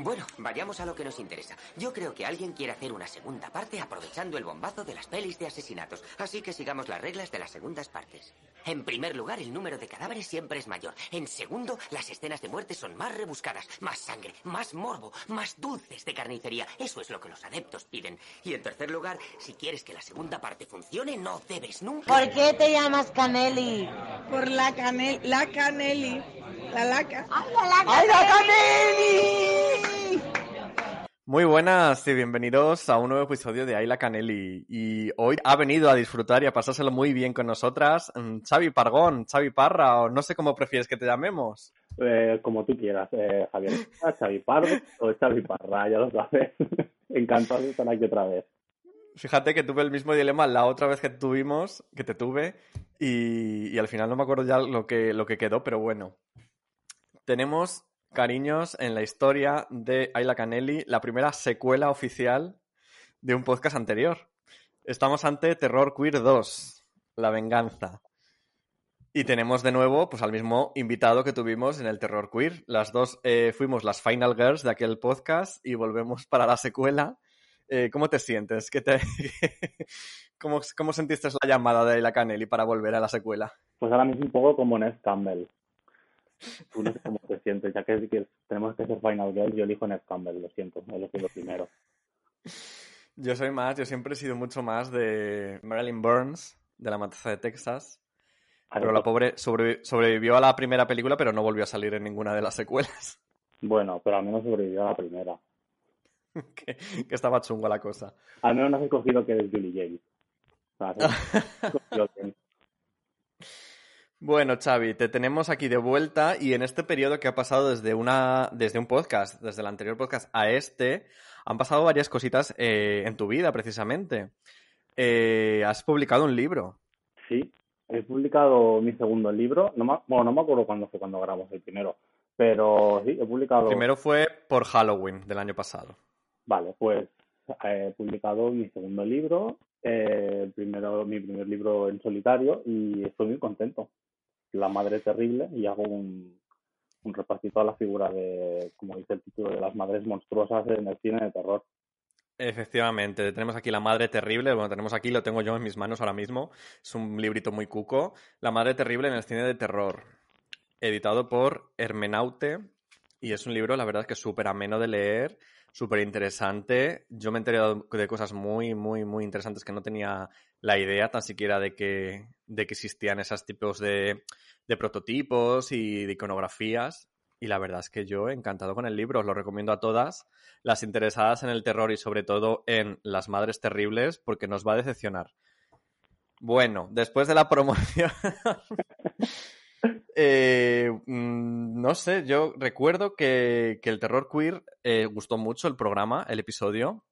Bueno, vayamos a lo que nos interesa. Yo creo que alguien quiere hacer una segunda parte aprovechando el bombazo de las pelis de asesinatos. Así que sigamos las reglas de las segundas partes. En primer lugar, el número de cadáveres siempre es mayor. En segundo, las escenas de muerte son más rebuscadas, más sangre, más morbo, más dulces de carnicería. Eso es lo que los adeptos piden. Y en tercer lugar, si quieres que la segunda parte funcione, no debes nunca. ¿Por qué te llamas Caneli? Por la canel, la caneli, la laca. ¡Ay, la laca! ¡Ay, la Caneli! Muy buenas y bienvenidos a un nuevo episodio de Ayla Canelli. Y hoy ha venido a disfrutar y a pasárselo muy bien con nosotras mm, Xavi Pargón, Xavi Parra, o no sé cómo prefieres que te llamemos. Eh, como tú quieras, eh, Javier. Xavi Pardo o Xavi Parra, ya lo sabes. Encantado de estar aquí otra vez. Fíjate que tuve el mismo dilema la otra vez que tuvimos, que te tuve, y, y al final no me acuerdo ya lo que, lo que quedó, pero bueno. Tenemos cariños en la historia de Ayla Canelli, la primera secuela oficial de un podcast anterior. Estamos ante Terror Queer 2, La Venganza. Y tenemos de nuevo pues, al mismo invitado que tuvimos en el Terror Queer. Las dos eh, fuimos las Final Girls de aquel podcast y volvemos para la secuela. Eh, ¿Cómo te sientes? ¿Qué te... ¿Cómo, ¿Cómo sentiste la llamada de Ayla Canelli para volver a la secuela? Pues ahora mismo un poco como Ned Campbell. Tú no sé cómo te sientes, ya que, que tenemos que ser Final Girl, yo elijo Ned Campbell, lo siento, elegí lo primero. Yo soy más, yo siempre he sido mucho más de Marilyn Burns, de La Matanza de Texas. Pero la pobre sobrevi- sobrevivió a la primera película, pero no volvió a salir en ninguna de las secuelas. Bueno, pero al menos sobrevivió a la primera. que, que estaba chunga la cosa. Al menos no has escogido que eres Julie James. O sea, has escogido bien. Bueno, Xavi, te tenemos aquí de vuelta y en este periodo que ha pasado desde, una, desde un podcast, desde el anterior podcast a este, han pasado varias cositas eh, en tu vida, precisamente. Eh, has publicado un libro. Sí, he publicado mi segundo libro. No me, bueno, no me acuerdo cuándo fue cuando grabamos el primero. Pero sí, he publicado. Primero fue por Halloween del año pasado. Vale, pues he publicado mi segundo libro, eh, el primero, mi primer libro en solitario y estoy muy contento. La madre terrible y hago un, repasito a la figura de, como dice el título, de las madres monstruosas en el cine de terror. Efectivamente, tenemos aquí La Madre Terrible, bueno, tenemos aquí, lo tengo yo en mis manos ahora mismo, es un librito muy cuco, La Madre Terrible en el cine de terror, editado por Hermenaute, y es un libro, la verdad, que es súper ameno de leer, súper interesante, yo me he enterado de cosas muy, muy, muy interesantes que no tenía la idea tan siquiera de que, de que existían esos tipos de, de prototipos y de iconografías, y la verdad es que yo encantado con el libro, os lo recomiendo a todas las interesadas en el terror y sobre todo en las madres terribles porque nos va a decepcionar. Bueno, después de la promoción, eh, mm, no sé, yo recuerdo que, que el terror queer eh, gustó mucho el programa, el episodio.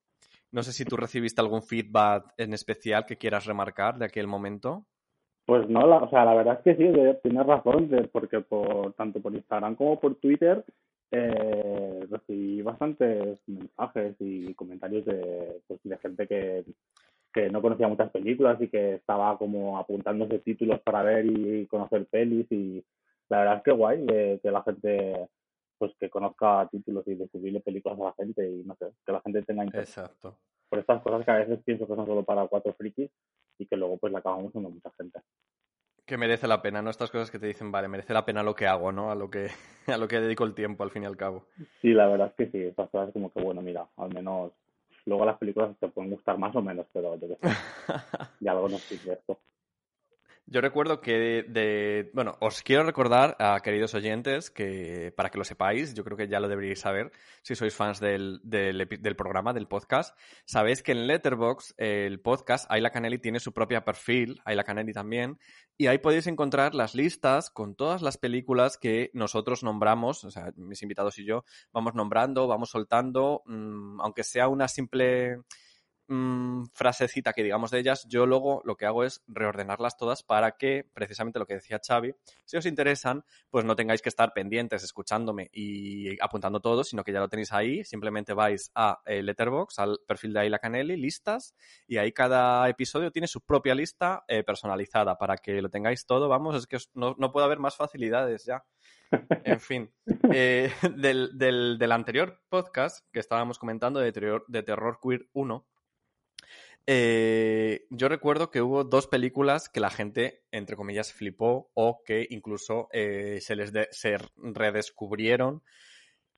No sé si tú recibiste algún feedback en especial que quieras remarcar de aquel momento. Pues no, la, o sea, la verdad es que sí, tienes razón, porque por tanto por Instagram como por Twitter eh, recibí bastantes mensajes y comentarios de, pues, de gente que, que no conocía muchas películas y que estaba como apuntándose títulos para ver y conocer pelis y la verdad es que guay de- que la gente pues que conozca títulos y descubrirle películas a la gente y no sé, que la gente tenga interés Exacto. por estas cosas que a veces pienso que son solo para cuatro frikis y que luego pues le acabamos usando mucha gente. Que merece la pena, ¿no? Estas cosas que te dicen, vale, merece la pena lo que hago, ¿no? A lo que, a lo que dedico el tiempo, al fin y al cabo. Sí, la verdad es que sí, estas cosas como que bueno, mira, al menos luego las películas te pueden gustar más o menos, pero yo qué sé, y algo nos sirve esto. Yo recuerdo que de, bueno, os quiero recordar a queridos oyentes que para que lo sepáis, yo creo que ya lo deberíais saber si sois fans del, del, del programa, del podcast, sabéis que en Letterbox el podcast Ayla Canelli tiene su propia perfil, Ayla Canelli también, y ahí podéis encontrar las listas con todas las películas que nosotros nombramos, o sea, mis invitados y yo vamos nombrando, vamos soltando, mmm, aunque sea una simple mmm, frasecita que digamos de ellas, yo luego lo que hago es reordenarlas todas para que, precisamente lo que decía Xavi, si os interesan, pues no tengáis que estar pendientes escuchándome y apuntando todo, sino que ya lo tenéis ahí, simplemente vais a eh, Letterbox, al perfil de Ayla Canelli, listas, y ahí cada episodio tiene su propia lista eh, personalizada para que lo tengáis todo, vamos, es que os, no, no puede haber más facilidades ya. En fin, eh, del, del, del, anterior podcast que estábamos comentando de Terror, de terror Queer 1, eh, yo recuerdo que hubo dos películas que la gente, entre comillas, flipó o que incluso eh, se les de, se redescubrieron.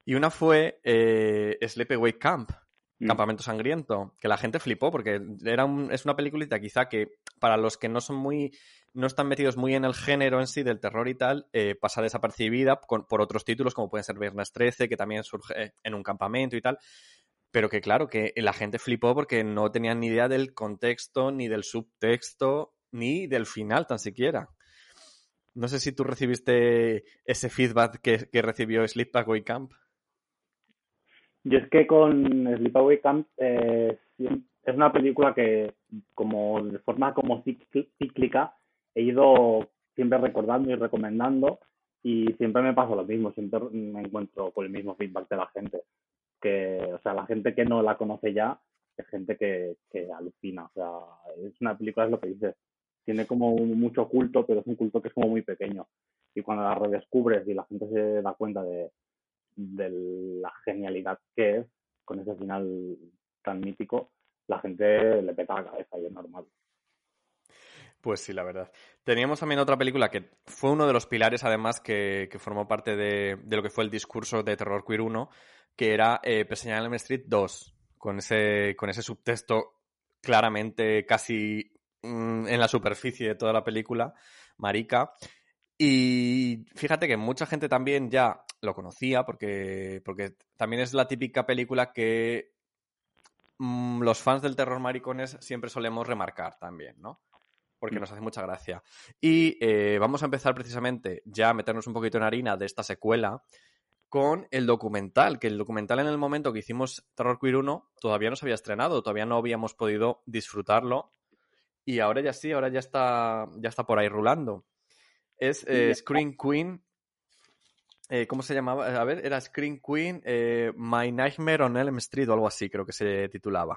Y una fue eh, Sleepaway Camp, mm. Campamento Sangriento, que la gente flipó porque era un, es una peliculita quizá que para los que no son muy no están metidos muy en el género en sí del terror y tal, eh, pasa desapercibida con, por otros títulos como pueden ser Viernes 13, que también surge en un campamento y tal. Pero que claro, que la gente flipó porque no tenían ni idea del contexto, ni del subtexto, ni del final tan siquiera. No sé si tú recibiste ese feedback que, que recibió Sleepaway Camp. Yo es que con Sleepaway Camp eh, es una película que, como de forma como cíclica, he ido siempre recordando y recomendando y siempre me pasa lo mismo, siempre me encuentro con el mismo feedback de la gente que, o sea, la gente que no la conoce ya es gente que, que alucina. O sea, es una película, es lo que dices, tiene como mucho culto, pero es un culto que es como muy pequeño. Y cuando la redescubres y la gente se da cuenta de, de la genialidad que es, con ese final tan mítico, la gente le peta la cabeza y es normal. Pues sí, la verdad. Teníamos también otra película que fue uno de los pilares, además, que, que formó parte de, de, lo que fue el discurso de Terror Queer 1, que era eh, Peseñar Elm Street 2, con ese, con ese subtexto claramente casi mmm, en la superficie de toda la película, marica. Y fíjate que mucha gente también ya lo conocía porque, porque también es la típica película que mmm, los fans del terror maricones siempre solemos remarcar también, ¿no? Porque nos hace mucha gracia. Y eh, vamos a empezar precisamente ya a meternos un poquito en harina de esta secuela, con el documental, que el documental en el momento que hicimos Terror Queer 1 todavía no se había estrenado, todavía no habíamos podido disfrutarlo y ahora ya sí, ahora ya está, ya está por ahí rulando. Es eh, Screen Queen, eh, ¿cómo se llamaba? A ver, era Screen Queen, eh, My Nightmare on Elm Street o algo así, creo que se titulaba.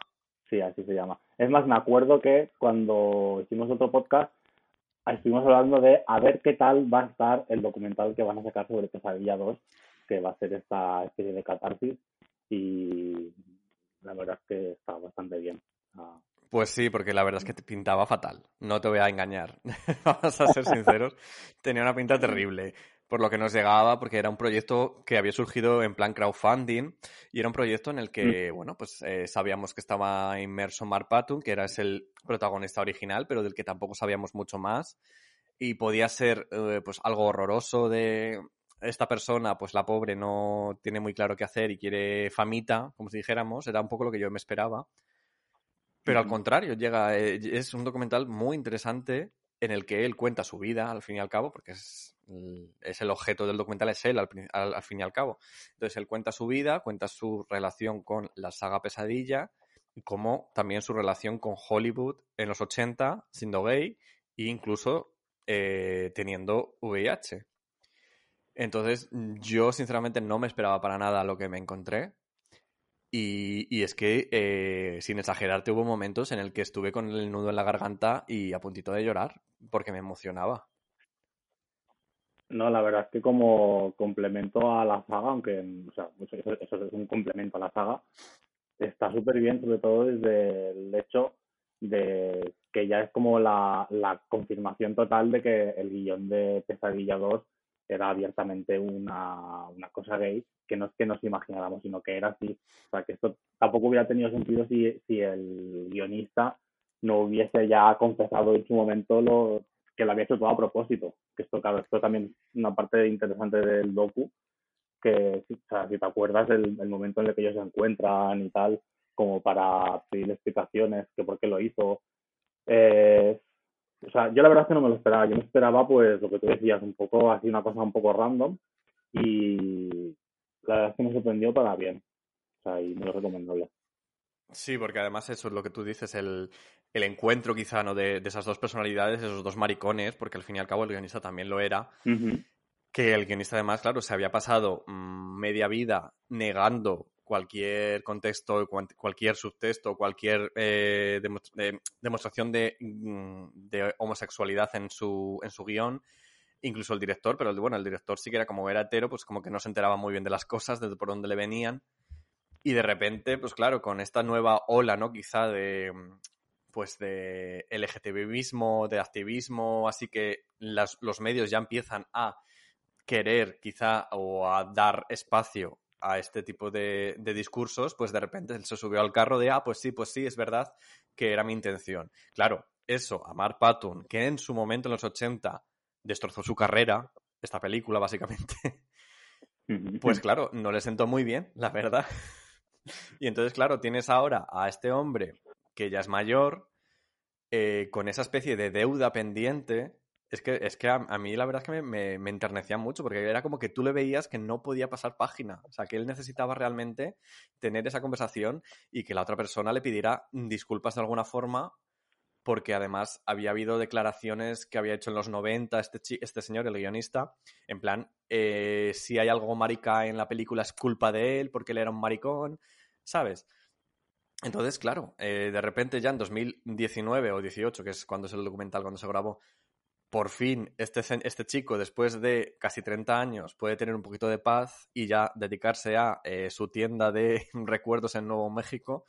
Sí, así se llama. Es más, me acuerdo que cuando hicimos otro podcast, estuvimos hablando de a ver qué tal va a estar el documental que van a sacar sobre Pesadilla 2 que va a ser esta especie de catarsis y la verdad es que está bastante bien. Ah. Pues sí, porque la verdad es que te pintaba fatal. No te voy a engañar. Vamos a ser sinceros. Tenía una pinta terrible. Por lo que nos llegaba, porque era un proyecto que había surgido en plan crowdfunding y era un proyecto en el que, mm. bueno, pues eh, sabíamos que estaba inmerso Mark Patton, que era el protagonista original, pero del que tampoco sabíamos mucho más. Y podía ser, eh, pues, algo horroroso de, esta persona, pues la pobre, no tiene muy claro qué hacer y quiere famita, como si dijéramos, era un poco lo que yo me esperaba. Pero al contrario, llega, eh, es un documental muy interesante en el que él cuenta su vida, al fin y al cabo, porque es, es el objeto del documental, es él, al, al, al, fin y al cabo. Entonces, él cuenta su vida, cuenta su relación con la saga Pesadilla, y como también su relación con Hollywood en los 80, siendo gay, e incluso eh, teniendo VIH. Entonces, yo sinceramente no me esperaba para nada lo que me encontré. Y, y es que, eh, sin exagerarte, hubo momentos en el que estuve con el nudo en la garganta y a puntito de llorar, porque me emocionaba. No, la verdad es que como complemento a la saga, aunque o sea, eso, eso es un complemento a la saga, está súper bien, sobre todo desde el hecho de que ya es como la, la confirmación total de que el guion de Pesadilla 2 era abiertamente una, una cosa gay, que no es que nos imagináramos, sino que era así. O sea, que esto tampoco hubiera tenido sentido si, si el guionista no hubiese ya confesado en su momento lo, que lo había hecho todo a propósito. Que esto, claro, esto también es una parte interesante del docu, que o sea, si te acuerdas del, el momento en el que ellos se encuentran y tal, como para pedir explicaciones, que por qué lo hizo. Eh, o sea, yo la verdad es que no me lo esperaba. Yo me esperaba, pues, lo que tú decías, un poco así, una cosa un poco random. Y la verdad es que me sorprendió para bien. O sea, y me lo recomendable. Sí, porque además eso es lo que tú dices, el, el encuentro quizá, ¿no? De, de, esas dos personalidades, esos dos maricones, porque al fin y al cabo el guionista también lo era. Uh -huh. Que el guionista además, claro, se había pasado mmm, media vida negando cualquier contexto, cualquier subtexto, cualquier eh, demostración de, mm, de, homosexualidad en su, en su guion, incluso el director, pero bueno, el director sí que era como era hetero, pues como que no se enteraba muy bien de las cosas, de por dónde le venían. Y de repente, pues claro, con esta nueva ola, ¿no? Quizá de pues de LGTBismo, de activismo, así que los medios ya empiezan a querer quizá o a dar espacio a este tipo de, de, discursos, pues de repente él se subió al carro de, ah, pues sí, pues sí, es verdad que era mi intención. Claro, eso, a Mark Patton, que en su momento, en los 80, destrozó su carrera, esta película, básicamente, pues claro, no le sentó muy bien, la verdad. Y entonces, claro, tienes ahora a este hombre que ya es mayor, eh, con esa especie de deuda pendiente, es que, es que a, mí la verdad es que me, me, me, enternecía mucho, porque era como que tú le veías que no podía pasar página. O sea, que él necesitaba realmente tener esa conversación y que la otra persona le pidiera disculpas de alguna forma, porque además había habido declaraciones que había hecho en los 90 este, este señor, el guionista, en plan, eh, si hay algo marica en la película es culpa de él, porque él era un maricón, ¿sabes? Entonces, claro, eh, de repente ya en 2019 o 18, que es cuando es el documental, cuando se grabó, por fin este, este chico, después de casi 30 años, puede tener un poquito de paz y ya dedicarse a eh, su tienda de recuerdos en Nuevo México.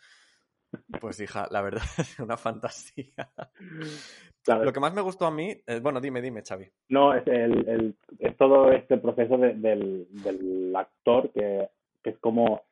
Pues hija, la verdad es una fantasía. Claro. Lo que más me gustó a mí, eh, bueno, dime, dime, Xavi. No, es, el, el, es todo este proceso de, del, del, actor que, que es como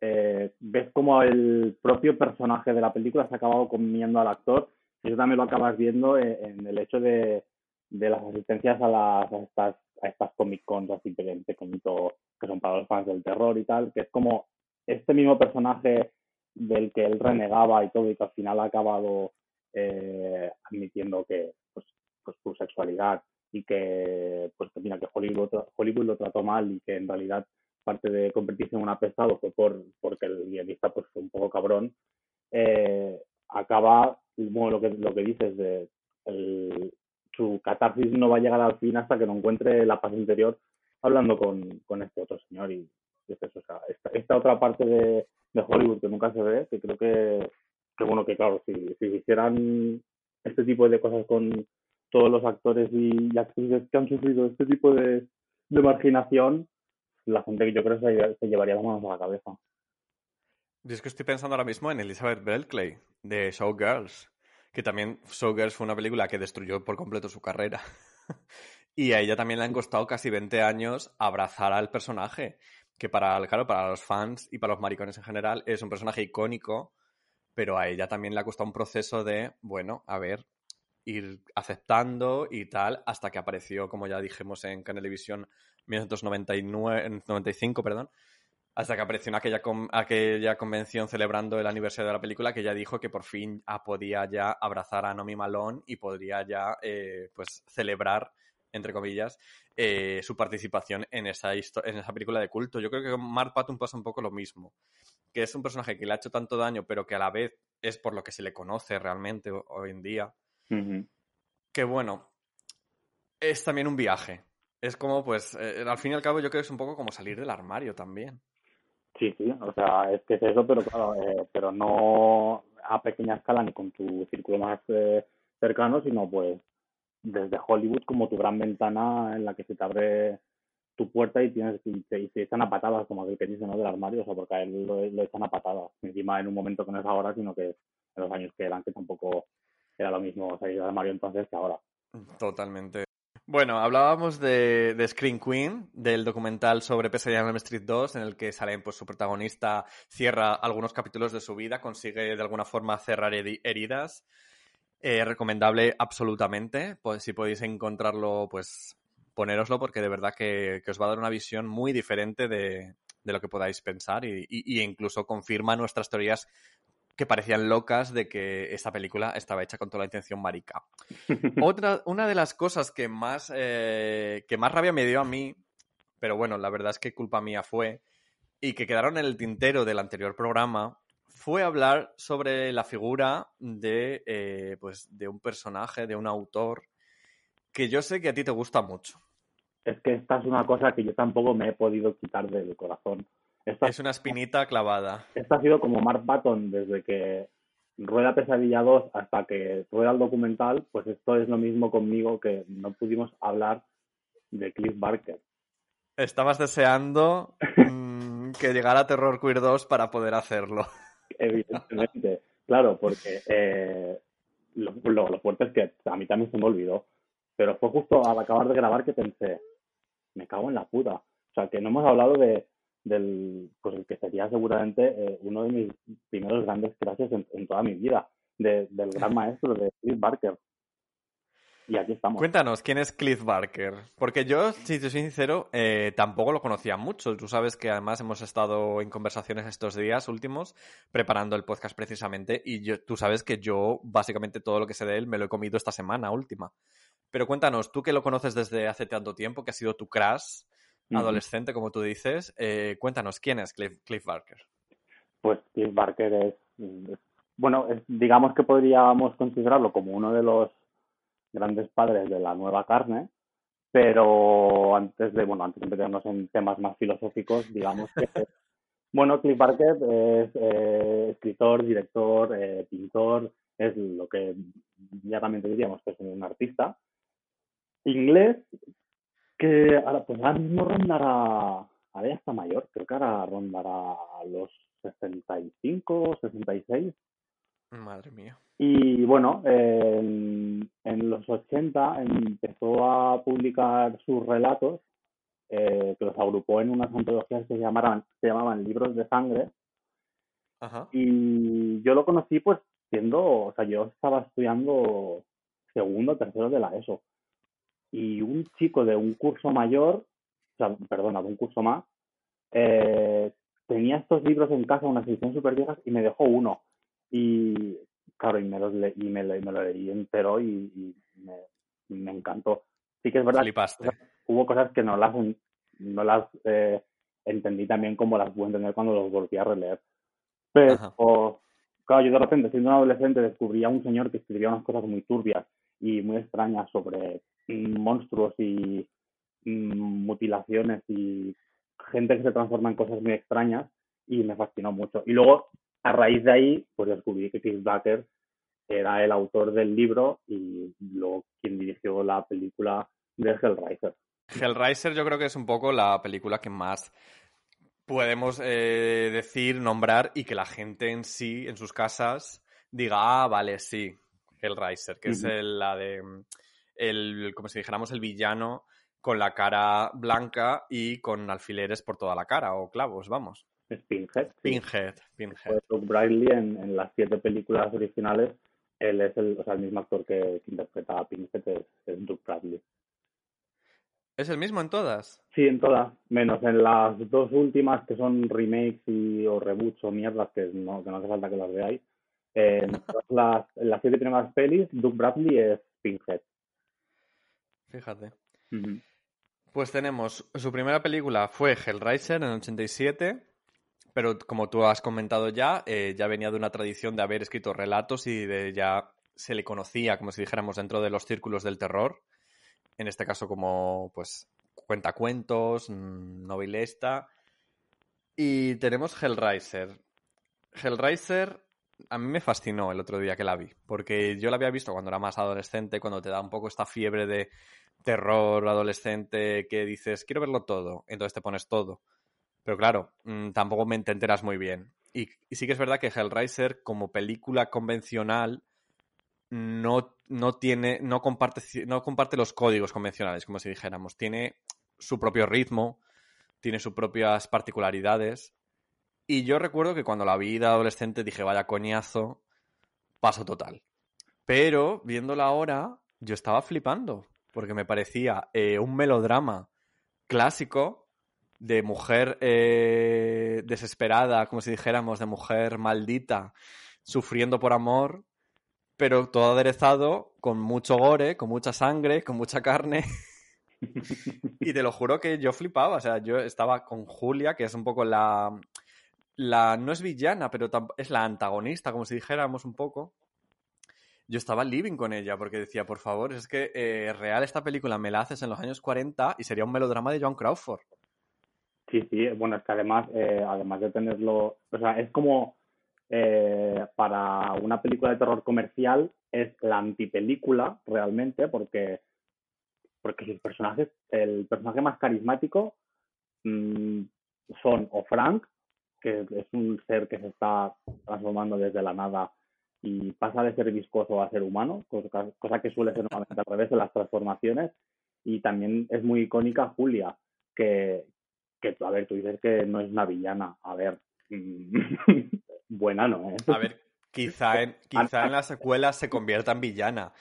eh, ves como el propio personaje de la película se ha acabado comiendo al actor y eso también lo acabas viendo en, en el hecho de, de, las asistencias a, las, a estas, a estas Comic Cons así pequeñito que son para los fans del terror y tal, que es como este mismo personaje del que él renegaba y todo y que al final ha acabado eh, admitiendo que pues, pues su sexualidad y que pues que mira que Hollywood, Hollywood lo trató mal y que en realidad parte de convertirse en un apestado fue por porque el guionista pues fue un poco cabrón eh, acaba bueno, lo que lo que dices de el, su catarsis no va a llegar al fin hasta que no encuentre la paz interior hablando con, con este otro señor y es eso, o sea, esta, otra parte de, de, Hollywood que nunca se ve que creo que, que bueno que claro si, si hicieran este tipo de cosas con todos los actores y actrices que han sufrido este tipo de, de marginación la gente que yo creo se, se llevaría las manos a la cabeza. Es que estoy pensando ahora mismo en Elizabeth Berkley, de Showgirls, que también Showgirls fue una película que destruyó por completo su carrera. y a ella también le han costado casi 20 años abrazar al personaje, que para, claro, para los fans y para los maricones en general es un personaje icónico, pero a ella también le ha costado un proceso de, bueno, a ver, ir aceptando y tal, hasta que apareció, como ya dijimos en Canelevisión 1999, 95, perdón, hasta que apareció en aquella, con, aquella convención celebrando el aniversario de la película que ya dijo que por fin ah, podía ya abrazar a Nomi Malone y podría ya eh, pues celebrar entre comillas, eh, su participación en esa, en esa película de culto. Yo creo que con Mark Patton pasa un poco lo mismo, que es un personaje que le ha hecho tanto daño, pero que a la vez es por lo que se le conoce realmente hoy en día. Uh -huh. Que bueno, es también un viaje. Es como, pues, eh, al fin y al cabo yo creo que es un poco como salir del armario también. Sí, sí, o sea, es que es eso, pero claro, eh, pero no a pequeña escala ni con tu círculo más eh, cercano, sino pues desde Hollywood como tu gran ventana en la que se te abre tu puerta y tienes y te, y te echan a patadas, como aquel que dice, ¿no? Del armario, o sea, porque a él lo, lo echan a patadas, encima en un momento que no es ahora, sino que en los años que eran, que tampoco era lo mismo salir del armario entonces que ahora. Totalmente. Bueno, hablábamos de, Screen Queen, del documental sobre Pesadilla en Elm Street 2, en el que Salem, pues su protagonista, cierra algunos capítulos de su vida, consigue de alguna forma cerrar heridas. Eh, recomendable absolutamente. Pues si podéis encontrarlo, pues ponéroslo porque de verdad que, que os va a dar una visión muy diferente de, de lo que podáis pensar y, incluso confirma nuestras teorías que parecían locas de que esta película estaba hecha con toda la intención marica. Otra, una de las cosas que más, eh, que más rabia me dio a mí, pero bueno, la verdad es que culpa mía fue, y que quedaron en el tintero del anterior programa, fue hablar sobre la figura de, eh, pues, de un personaje, de un autor, que yo sé que a ti te gusta mucho. Es que esta es una cosa que yo tampoco me he podido quitar del corazón. Esta, es una espinita clavada. Esta ha sido como Mark Patton desde que rueda Pesadilla 2 hasta que rueda el documental, pues esto es lo mismo conmigo que no pudimos hablar de Cliff Barker. Estabas deseando mmm, que llegara Terror Queer 2 para poder hacerlo. Evidentemente, claro, porque eh, lo, lo, lo, fuerte es que a mí también se me olvidó, pero fue justo al acabar de grabar que pensé, me cago en la puta. O sea, que no hemos hablado de, del, pues el que sería seguramente eh, uno de mis primeros grandes clases en, toda mi vida, de, del gran maestro de Cliff Barker. Y aquí estamos. Cuéntanos, ¿quién es Cliff Barker? Porque yo, si te soy sincero, eh, tampoco lo conocía mucho. Tú sabes que además hemos estado en conversaciones estos días últimos, preparando el podcast precisamente, y yo, tú sabes que yo, básicamente, todo lo que sé de él me lo he comido esta semana última. Pero cuéntanos, tú que lo conoces desde hace tanto tiempo, que ha sido tu crush, adolescente, como tú dices. Eh, cuéntanos, ¿quién es Cliff, Cliff, Barker? Pues Cliff Barker es, es bueno, es, digamos que podríamos considerarlo como uno de los grandes padres de la nueva carne, pero antes de, bueno, antes de meternos en temas más filosóficos, digamos que, bueno, Cliff Barker es eh, escritor, director, eh, pintor, es lo que ya también diríamos que es un artista, inglés, que ahora, pues ahora mismo rondará, ahora ya está mayor, creo que ahora rondará los 65, 66. Madre mía. Y bueno, eh, en, en, los 80 empezó a publicar sus relatos, eh, que los agrupó en unas antologías que se, llamaban, se llamaban Libros de Sangre. Ajá. Y yo lo conocí pues siendo, o sea, yo estaba estudiando segundo, tercero de la ESO y un chico de un curso mayor, o sea, perdona, de un curso más, eh, tenía estos libros en casa, unas ediciones súper viejas, y me dejó uno. Y claro, y me, los le y me, me lo leí entero y, y me, me, encantó. Sí que es verdad Flipaste. que hubo cosas que no las, no las eh, entendí también como las pude entender cuando los volví a releer. Pero, Ajá. claro, yo de repente, siendo un adolescente, descubrí a un señor que escribía unas cosas muy turbias y muy extrañas sobre monstruos y mm, mutilaciones y gente que se transforma en cosas muy extrañas y me fascinó mucho. Y luego, a raíz de ahí, pues descubrí que Chris Baker era el autor del libro y luego quien dirigió la película de Hellraiser. Hellraiser yo creo que es un poco la película que más podemos eh, decir, nombrar y que la gente en sí, en sus casas, diga, ah, vale, sí, Hellraiser, que uh -huh. es el, la de el, como si dijéramos, el villano con la cara blanca y con alfileres por toda la cara, o clavos, vamos. Pinhead. Sí. Pinhead, Pinhead. Luke Bradley en, en, las siete películas originales, él es el, o sea, el mismo actor que, que interpreta a Pinhead, es, es Doug Bradley. ¿Es el mismo en todas? Sí, en todas, menos en las dos últimas que son remakes y, o reboots o mierdas que no, que no hace falta que las veáis. En, las, en las siete primeras pelis, Doug Bradley es Pinhead. Fíjate. Uh -huh. Pues tenemos, su primera película fue Hellraiser en el 87, pero como tú has comentado ya, eh, ya venía de una tradición de haber escrito relatos y de ya se le conocía, como si dijéramos, dentro de los círculos del terror. En este caso como, pues, cuentacuentos, mm, novelista. Y tenemos Hellraiser. Hellraiser a mí me fascinó el otro día que la vi, porque yo la había visto cuando era más adolescente, cuando te da un poco esta fiebre de terror adolescente que dices, quiero verlo todo, entonces te pones todo. Pero claro, mmm, tampoco me enteras muy bien. Y, y, sí que es verdad que Hellraiser, como película convencional, no, no tiene, no comparte, no comparte los códigos convencionales, como si dijéramos. Tiene su propio ritmo, tiene sus propias particularidades. Y yo recuerdo que cuando la vi de adolescente dije, vaya coñazo, paso total. Pero viéndola ahora, yo estaba flipando, porque me parecía eh, un melodrama clásico de mujer eh, desesperada, como si dijéramos, de mujer maldita, sufriendo por amor, pero todo aderezado con mucho gore, con mucha sangre, con mucha carne. y te lo juro que yo flipaba, o sea, yo estaba con Julia, que es un poco la... la no es villana, pero es la antagonista, como si dijéramos un poco. Yo estaba living con ella porque decía, por favor, es que eh, real esta película me la haces en los años 40 y sería un melodrama de John Crawford. Sí, sí, bueno, es que además, eh, además de tenerlo, o sea, es como eh, para una película de terror comercial, es la antipelícula realmente, porque, porque sus personajes, el personaje más carismático mm, son o Frank, que es un ser que se está transformando desde la nada y pasa de ser viscoso a ser humano, cosa, cosa que suele ser normalmente al revés de las transformaciones, y también es muy icónica Julia, que, que, a ver, tú dices que no es una villana. A ver, mm, buena no es. A ver, quizá en, quizá en la secuela se convierta en villana,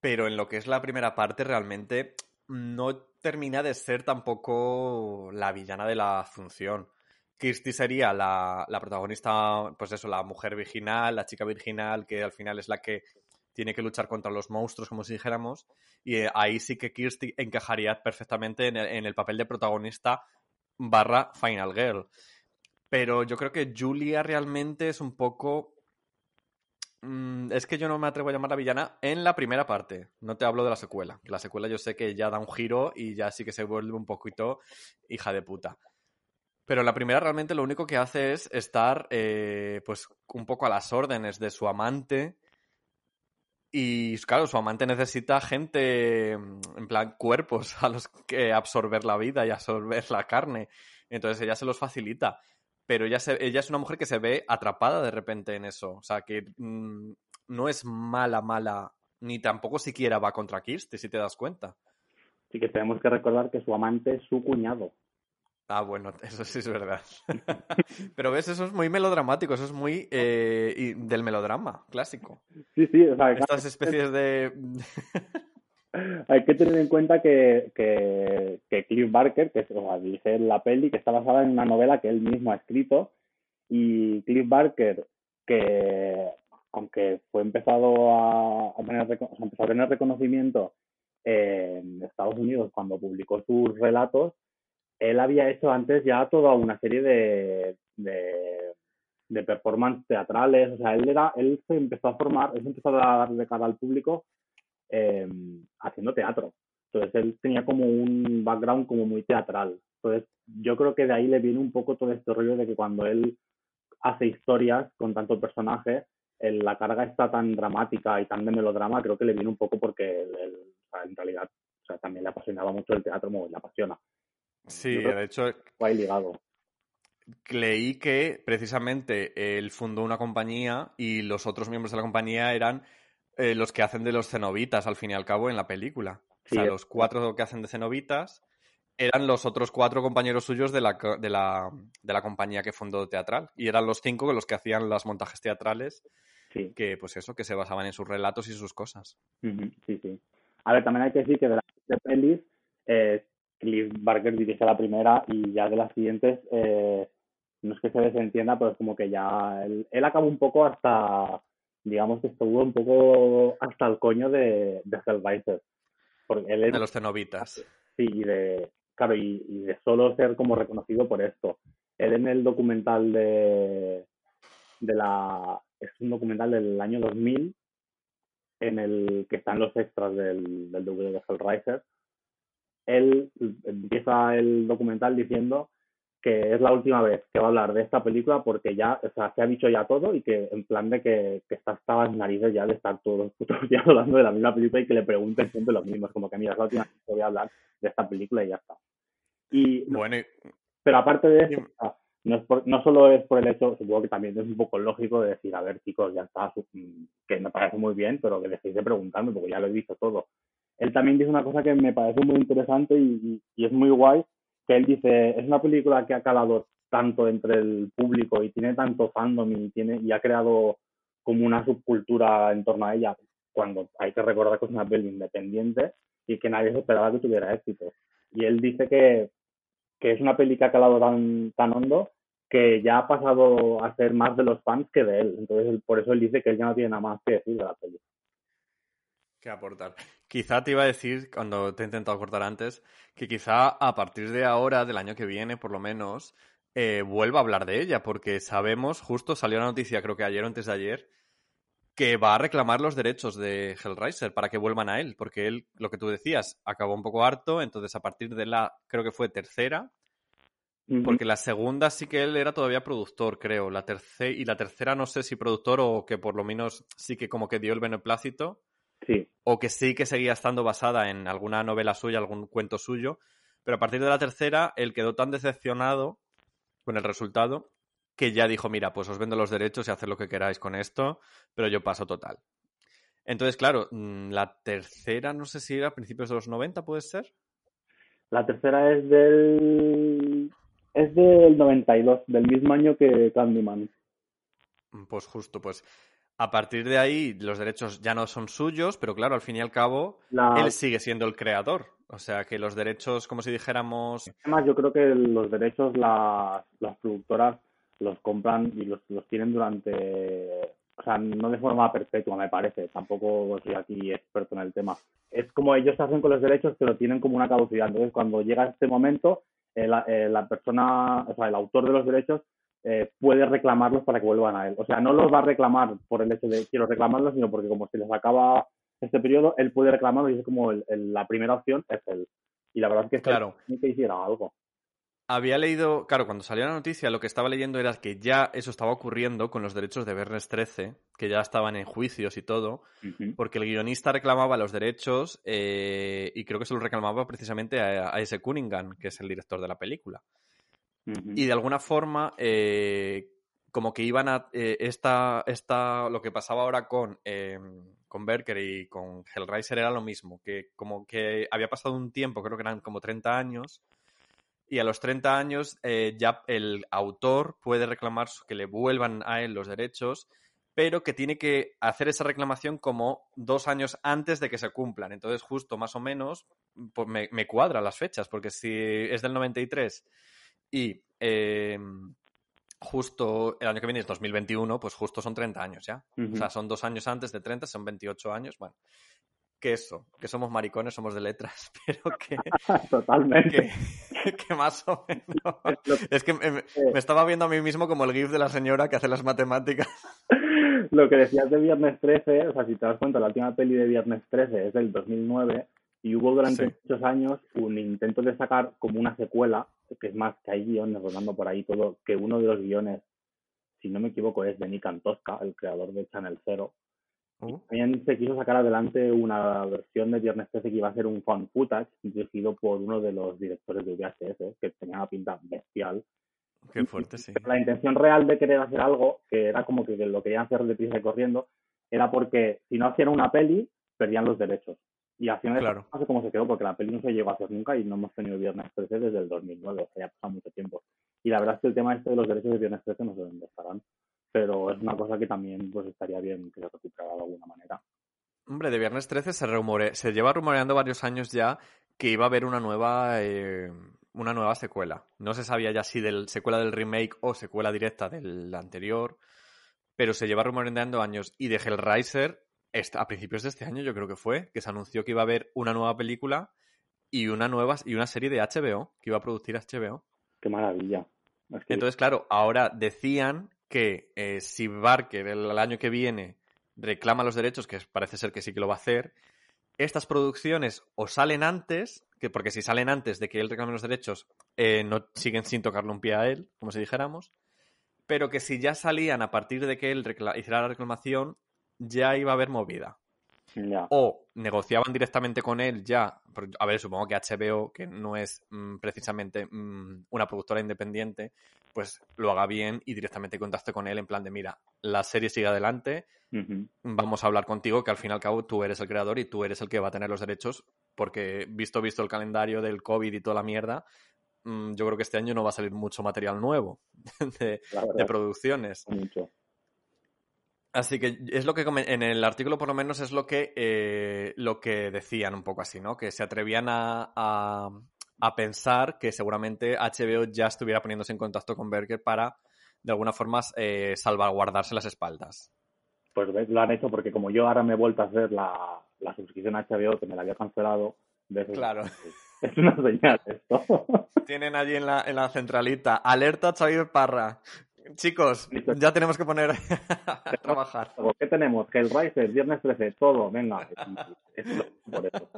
pero en lo que es la primera parte realmente no termina de ser tampoco la villana de la función. Kirsty sería la, protagonista, pues eso, la mujer virginal, la chica virginal, que al final es la que tiene que luchar contra los monstruos, como si dijéramos, y eh, ahí sí que Kirsty encajaría perfectamente en el, en el papel de protagonista barra Final Girl. Pero yo creo que Julia realmente es un poco... Mm, es que yo no me atrevo a llamar la villana en la primera parte. No te hablo de la secuela. La secuela yo sé que ya da un giro y ya sí que se vuelve un poquito hija de puta. Pero la primera realmente lo único que hace es estar eh, pues un poco a las órdenes de su amante. Y claro, su amante necesita gente, en plan cuerpos a los que absorber la vida y absorber la carne. Entonces ella se los facilita pero ella, ella es una mujer que se ve atrapada de repente en eso. O sea, que mm, no es mala, mala, ni tampoco siquiera va contra Kirsty, si te das cuenta. Sí que tenemos que recordar que su amante es su cuñado. Ah, bueno, eso sí es verdad. Pero ves, eso es muy melodramático, eso es muy eh, del melodrama clásico. Sí, sí, o sea, Estas especies de... Hay que tener en cuenta que, que, que Cliff Barker, que o sea, dice la peli, que está basada en una novela que él mismo ha escrito, y Cliff Barker, que aunque fue empezado a, tener, empezó a tener reconocimiento en Estados Unidos cuando publicó sus relatos, él había hecho antes ya toda una serie de, de, performances teatrales, o sea, él era, él se empezó a formar, él se empezó a dar de cara al público eh, haciendo teatro. Entonces él tenía como un background como muy teatral. Entonces yo creo que de ahí le viene un poco todo este rollo de que cuando él hace historias con tanto personaje, la carga está tan dramática y tan de melodrama, creo que le viene un poco porque en realidad o sea, también le apasionaba mucho el teatro, como le apasiona. Sí, de hecho... Fue ligado. Leí que precisamente él fundó una compañía y los otros miembros de la compañía eran eh, los que hacen de los cenobitas, al fin y al cabo, en la película. o sea, los cuatro que hacen de cenobitas eran los otros cuatro compañeros suyos de la, de la, de la compañía que fundó teatral. Y eran los cinco los que hacían los montajes teatrales, que pues eso, que se basaban en sus relatos y sus cosas. Sí, sí. A ver, también hay que decir que de las pelis, eh, Cliff Barker dirige la primera y ya de las siguientes, eh, no es que se desentienda, pero es como que ya él, él acaba un poco hasta digamos que estuvo un poco hasta el coño de, de Hellraiser. Porque él de los cenobitas. Sí, y de, claro, y, de solo ser como reconocido por esto. Él en el documental de, de la... Es un documental del año 2000 en el que están los extras del, del DVD de Hellraiser. Él empieza el documental diciendo que es la última vez que va a hablar de esta película porque ya, o sea, se ha dicho ya todo y que en plan de que, que está hasta las narices ya de estar todos los putos días hablando de la misma película y que le pregunten siempre lo mismo. Es como que mira, es la última vez que voy a hablar de esta película y ya está. Y, bueno, pero aparte de eso, no, es no solo es por el hecho, supongo que también es un poco lógico de decir, a ver chicos, ya está, que me parece muy bien, pero que dejéis de preguntarme porque ya lo he visto todo. Él también dice una cosa que me parece muy interesante y, es muy guay, que él dice, es una película que ha calado tanto entre el público y tiene tanto fandom y, tiene, y ha creado como una subcultura en torno a ella, cuando hay que recordar que es una peli independiente y que nadie se esperaba que tuviera éxito. Y él dice que, que es una peli que ha calado tan, tan hondo que ya ha pasado a ser más de los fans que de él. Entonces, por eso él dice que él ya no tiene nada más que decir de la peli. Que aportar. Quizá te iba a decir, cuando te he intentado cortar antes, que quizá a partir de ahora, del año que viene, por lo menos, eh, vuelva a hablar de ella, porque sabemos, justo salió la noticia, creo que ayer o antes de ayer, que va a reclamar los derechos de Hellraiser para que vuelvan a él, porque él, lo que tú decías, acabó un poco harto, entonces a partir de la, creo que fue tercera, porque la segunda sí que él era todavía productor, creo, la tercera, y la tercera no sé si productor o que por lo menos sí que como que dio el beneplácito, Sí, o que sí que seguía estando basada en alguna novela suya, algún cuento suyo, pero a partir de la tercera él quedó tan decepcionado con el resultado que ya dijo, mira, pues os vendo los derechos y haced lo que queráis con esto, pero yo paso total. Entonces, claro, mm, la tercera no sé si era a principios de los 90, ¿puede ser? la tercera es del... Es del 92, del mismo año que Candyman. Mm, Pues justo, pues a partir de ahí los derechos ya no son suyos, pero claro, al fin y al cabo, La... él sigue siendo el creador. O sea que los derechos, como si dijéramos, Además, yo creo que los derechos las, las productoras los compran y los, los tienen durante, o sea, no de forma perpetua, me parece. Tampoco soy aquí experto en el tema. Es como ellos hacen con los derechos, pero tienen como una caducidad. Entonces, cuando llega este momento, eh, la, eh, la persona, o sea, el autor de los derechos eh, puede reclamarlos para que vuelvan a él. O sea, no los va a reclamar por el hecho de quiero reclamarlos, sino porque como se les acaba este periodo, él puede reclamarlo y es como el- el- la primera opción es él. Y la verdad es que Claro. sí que hiciera algo. Había leído, claro, cuando salió la noticia, lo que estaba leyendo era que ya eso estaba ocurriendo con los derechos de Viernes 13, que ya estaban en juicios y todo, porque el guionista reclamaba los derechos eh, y creo que se los reclamaba precisamente a, a ese Cunningham, que es el director de la película. Ujú. Y de alguna forma, eh, como que iban a. eh, esta, esta, lo que pasaba ahora con, eh, con Berker y con Hellraiser era lo mismo, que como que había pasado un tiempo, creo que eran como 30 años, y a los 30 años eh, ya el autor puede reclamar que le vuelvan a él los derechos, pero que tiene que hacer esa reclamación como dos años antes de que se cumplan. Entonces, justo más o menos, pues me, me cuadran las fechas, porque si es del 93 y eh, justo el año que viene es 2021, pues justo son 30 años ya. O sea, son dos años antes de 30, son 28 años. Bueno, que eso, que somos maricones, somos de letras, pero que, Totalmente. que, que más o menos. Es que me, me- me estaba viendo a mí mismo como el gif de la señora que hace las matemáticas. Lo que decías de Viernes 13, o sea, si te das cuenta, la última peli de Viernes 13 es del 2009 y hubo durante Sí. muchos años un intento de sacar como una secuela, que es más, que hay guiones rodando por ahí todo, que uno de los guiones, si no me equivoco, es de Nick Antosca, el creador de Channel Zero. Uh, También se quiso sacar adelante una versión de Viernes 13 que iba a ser un fan footage dirigido por uno de los directores de VHS, que tenía una pinta bestial. qué fuerte, sí. La intención real de querer hacer algo, que era como que lo querían hacer deprisa y corriendo, era porque si no hacían una peli, perdían los derechos. Y al final Claro. no sé cómo se quedó, porque la peli no se llegó a hacer nunca y no hemos tenido Viernes 13 desde el 2009, o sea, ya ha pasado mucho tiempo. Y la verdad es que el tema este de los derechos de Viernes 13 no sé dónde estarán, pero es una cosa que también pues estaría bien que se recuperara de alguna manera. Hombre, de Viernes 13 se, rumore- se lleva rumoreando varios años ya que iba a haber una nueva, eh, una nueva secuela. No se sabía ya si del secuela del remake o secuela directa del anterior, pero se lleva rumoreando años. Y de Hellraiser, a principios de este año yo creo que fue, que se anunció que iba a haber una nueva película y una nueva y una serie de HBO que iba a producir HBO. Qué maravilla. Es que- Entonces, claro, ahora decían que eh, si Barker el, el año que viene reclama los derechos, que parece ser que sí que lo va a hacer, estas producciones o salen antes, que porque si salen antes de que él reclame los derechos, eh, no siguen sin tocarle un pie a él, como si dijéramos, pero que si ya salían a partir de que él hiciera la reclamación, ya iba a haber movida o negociaban directamente con él ya. A ver, supongo que HBO, que no es mm, precisamente mm, una productora independiente, pues lo haga bien y directamente contacte con él en plan de, mira, la serie sigue adelante, vamos a hablar contigo, que al fin y al cabo tú eres el creador y tú eres el que va a tener los derechos, porque visto visto el calendario del COVID y toda la mierda, mm, yo creo que este año no va a salir mucho material nuevo de, de producciones. mucho. Así que es lo que en el artículo por lo menos es lo que eh, lo que decían un poco así, ¿no? Que se atrevían a, a, pensar que seguramente HBO ya estuviera poniéndose en contacto con Berger para de alguna forma eh, salvaguardarse las espaldas. Pues lo han hecho porque como yo ahora me he vuelto a hacer la, la suscripción a HBO que me la había cancelado, Claro. Es una señal esto. Tienen allí en la, en la centralita, alerta Xavier Parra. Chicos, ya tenemos que poner a trabajar. ¿Qué tenemos? Hellraiser, Viernes 13, todo, venga. por eso.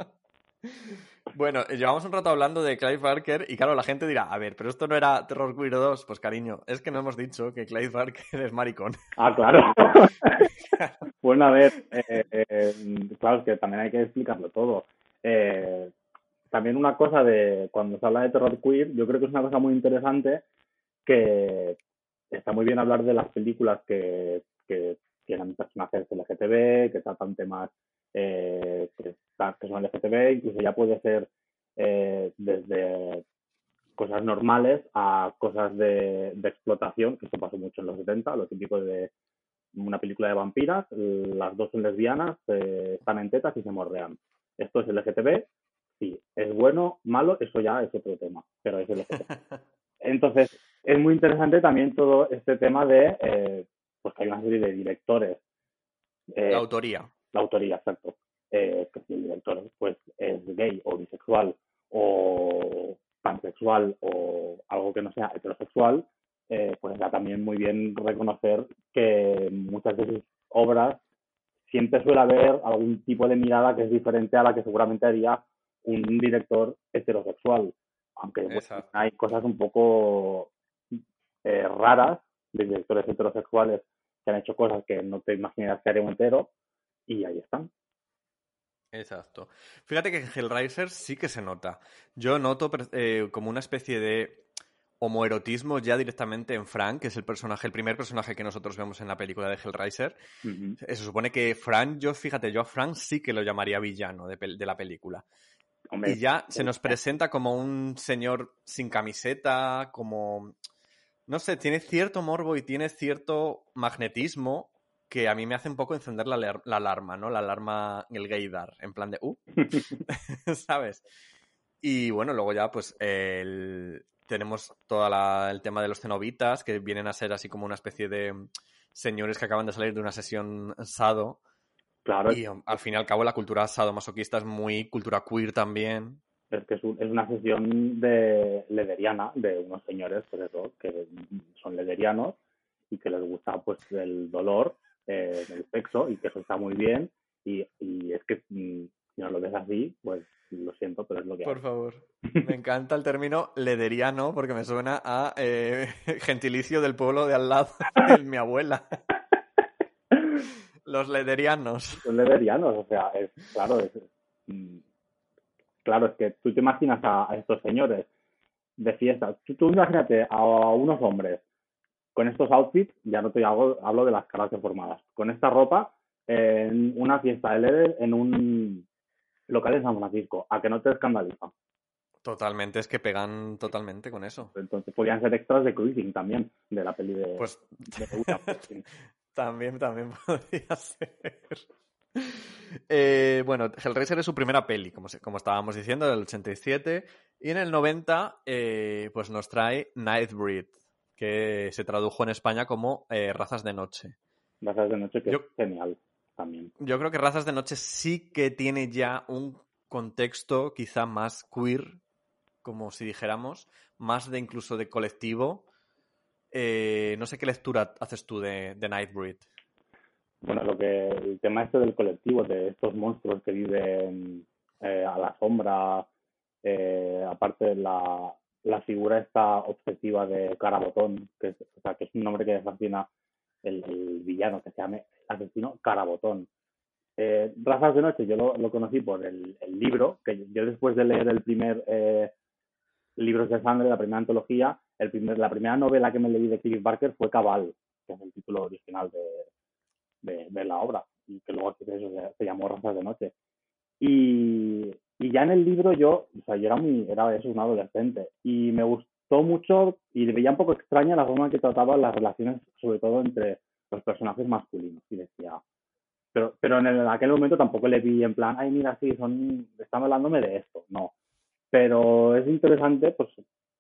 Bueno, llevamos un rato hablando de Clive Barker y claro, la gente dirá, a ver, pero esto no era Terror Queer 2. Pues cariño, es que no hemos dicho que Clive Barker es maricón. Ah, claro. bueno, a ver, eh, eh, claro, es que también hay que explicarlo todo. Eh, también una cosa de cuando se habla de terror queer, yo creo que es una cosa muy interesante que está muy bien hablar de las películas que, que tienen personajes LGTB, que tratan temas eh, que, que, son LGTB, incluso ya puede ser eh, desde cosas normales a cosas de, de, explotación, que esto pasó mucho en los 70, lo típico de una película de vampiras, las dos son lesbianas, eh, están en tetas y se morrean. Esto es LGTB, sí, es bueno, malo, eso ya es otro tema, pero es LGTB. Entonces, es muy interesante también todo este tema de, eh, pues que hay una serie de directores. Eh, la autoría. La autoría, exacto. Eh, que si el director pues, es gay o bisexual o pansexual o algo que no sea heterosexual, pues da también muy bien reconocer que muchas de sus obras siempre suele haber algún tipo de mirada que es diferente a la que seguramente haría un director heterosexual. Aunque hay cosas un poco eh, raras de directores heterosexuales que han hecho cosas que no te imaginas que haría un entero y ahí están. Exacto. Fíjate que en Hellraiser sí que se nota. Yo noto eh, como una especie de homoerotismo ya directamente en Frank, que es el personaje, el primer personaje que nosotros vemos en la película de Hellraiser. Se supone que Frank, yo fíjate, yo a Frank sí que lo llamaría villano de, la película. y ya se nos presenta como un señor sin camiseta, como... No sé, tiene cierto morbo y tiene cierto magnetismo que a mí me hace un poco encender la, la alarma, ¿no? La alarma, el gaydar, en plan de, uh, ¿sabes? Y bueno, luego ya, pues, el, tenemos todo el tema de los cenobitas, que vienen a ser así como una especie de señores que acaban de salir de una sesión sado. Claro. Y al fin y al cabo la cultura sadomasoquista es muy cultura queer también. Es que es, una sesión de lederiana, de unos señores, pues eso, que son lederianos y que les gusta pues el dolor, eh, el sexo y que eso está muy bien. Y, y es que mm, si no lo ves así, pues lo siento, pero es lo que Por favor. Me encanta el término lederiano porque me suena a eh, gentilicio del pueblo de al lado de mi abuela. Los lederianos. Los lederianos, o sea, es, claro, es, mm, claro, es que tú te imaginas a, estos señores de fiesta. Tú, imagínate a, unos hombres con estos outfits, ya no te hablo, hablo de las caras deformadas, con esta ropa en una fiesta de LED en un local en San Francisco, a que no te escandaliza. Totalmente, es que pegan totalmente con eso. Entonces podrían ser extras de cruising también, de la peli de... Pues también, también podría ser. Eh, bueno, Hellraiser es su primera peli, como, como estábamos diciendo, del 87. Y en el 90, eh, pues nos trae Nightbreed, que se tradujo en España como eh, Razas de Noche. Razas de Noche, que es genial. Yo creo que Razas de Noche sí que tiene ya un contexto quizá más queer, como si dijéramos, más de incluso de colectivo. No sé qué lectura haces tú de, de Nightbreed. Bueno, lo que el tema este del colectivo, de estos monstruos que viven eh, a la sombra, eh, aparte la, la figura esta obsesiva de Carabotón, que es, o sea, que es un nombre que fascina el, villano que se llame Asesino Carabotón. Eh, Razas de Noche yo lo, conocí por el, libro, que yo después de leer el primer eh, Libros de Sangre, la primera antología, el primer, la primera novela que me leí de Cliff Barker fue Cabal, que es el título original de, de, la obra, y que luego se, llamó Razas de Noche. Y, y, ya en el libro yo, o sea, yo era, muy, era eso, un adolescente, y me gustó mucho y veía un poco extraña la forma que trataba las relaciones, sobre todo entre los personajes masculinos. Y decía, pero, pero en, aquel momento tampoco le vi en plan, ay, mira, sí, son, están hablándome de esto. No. Pero es interesante, pues,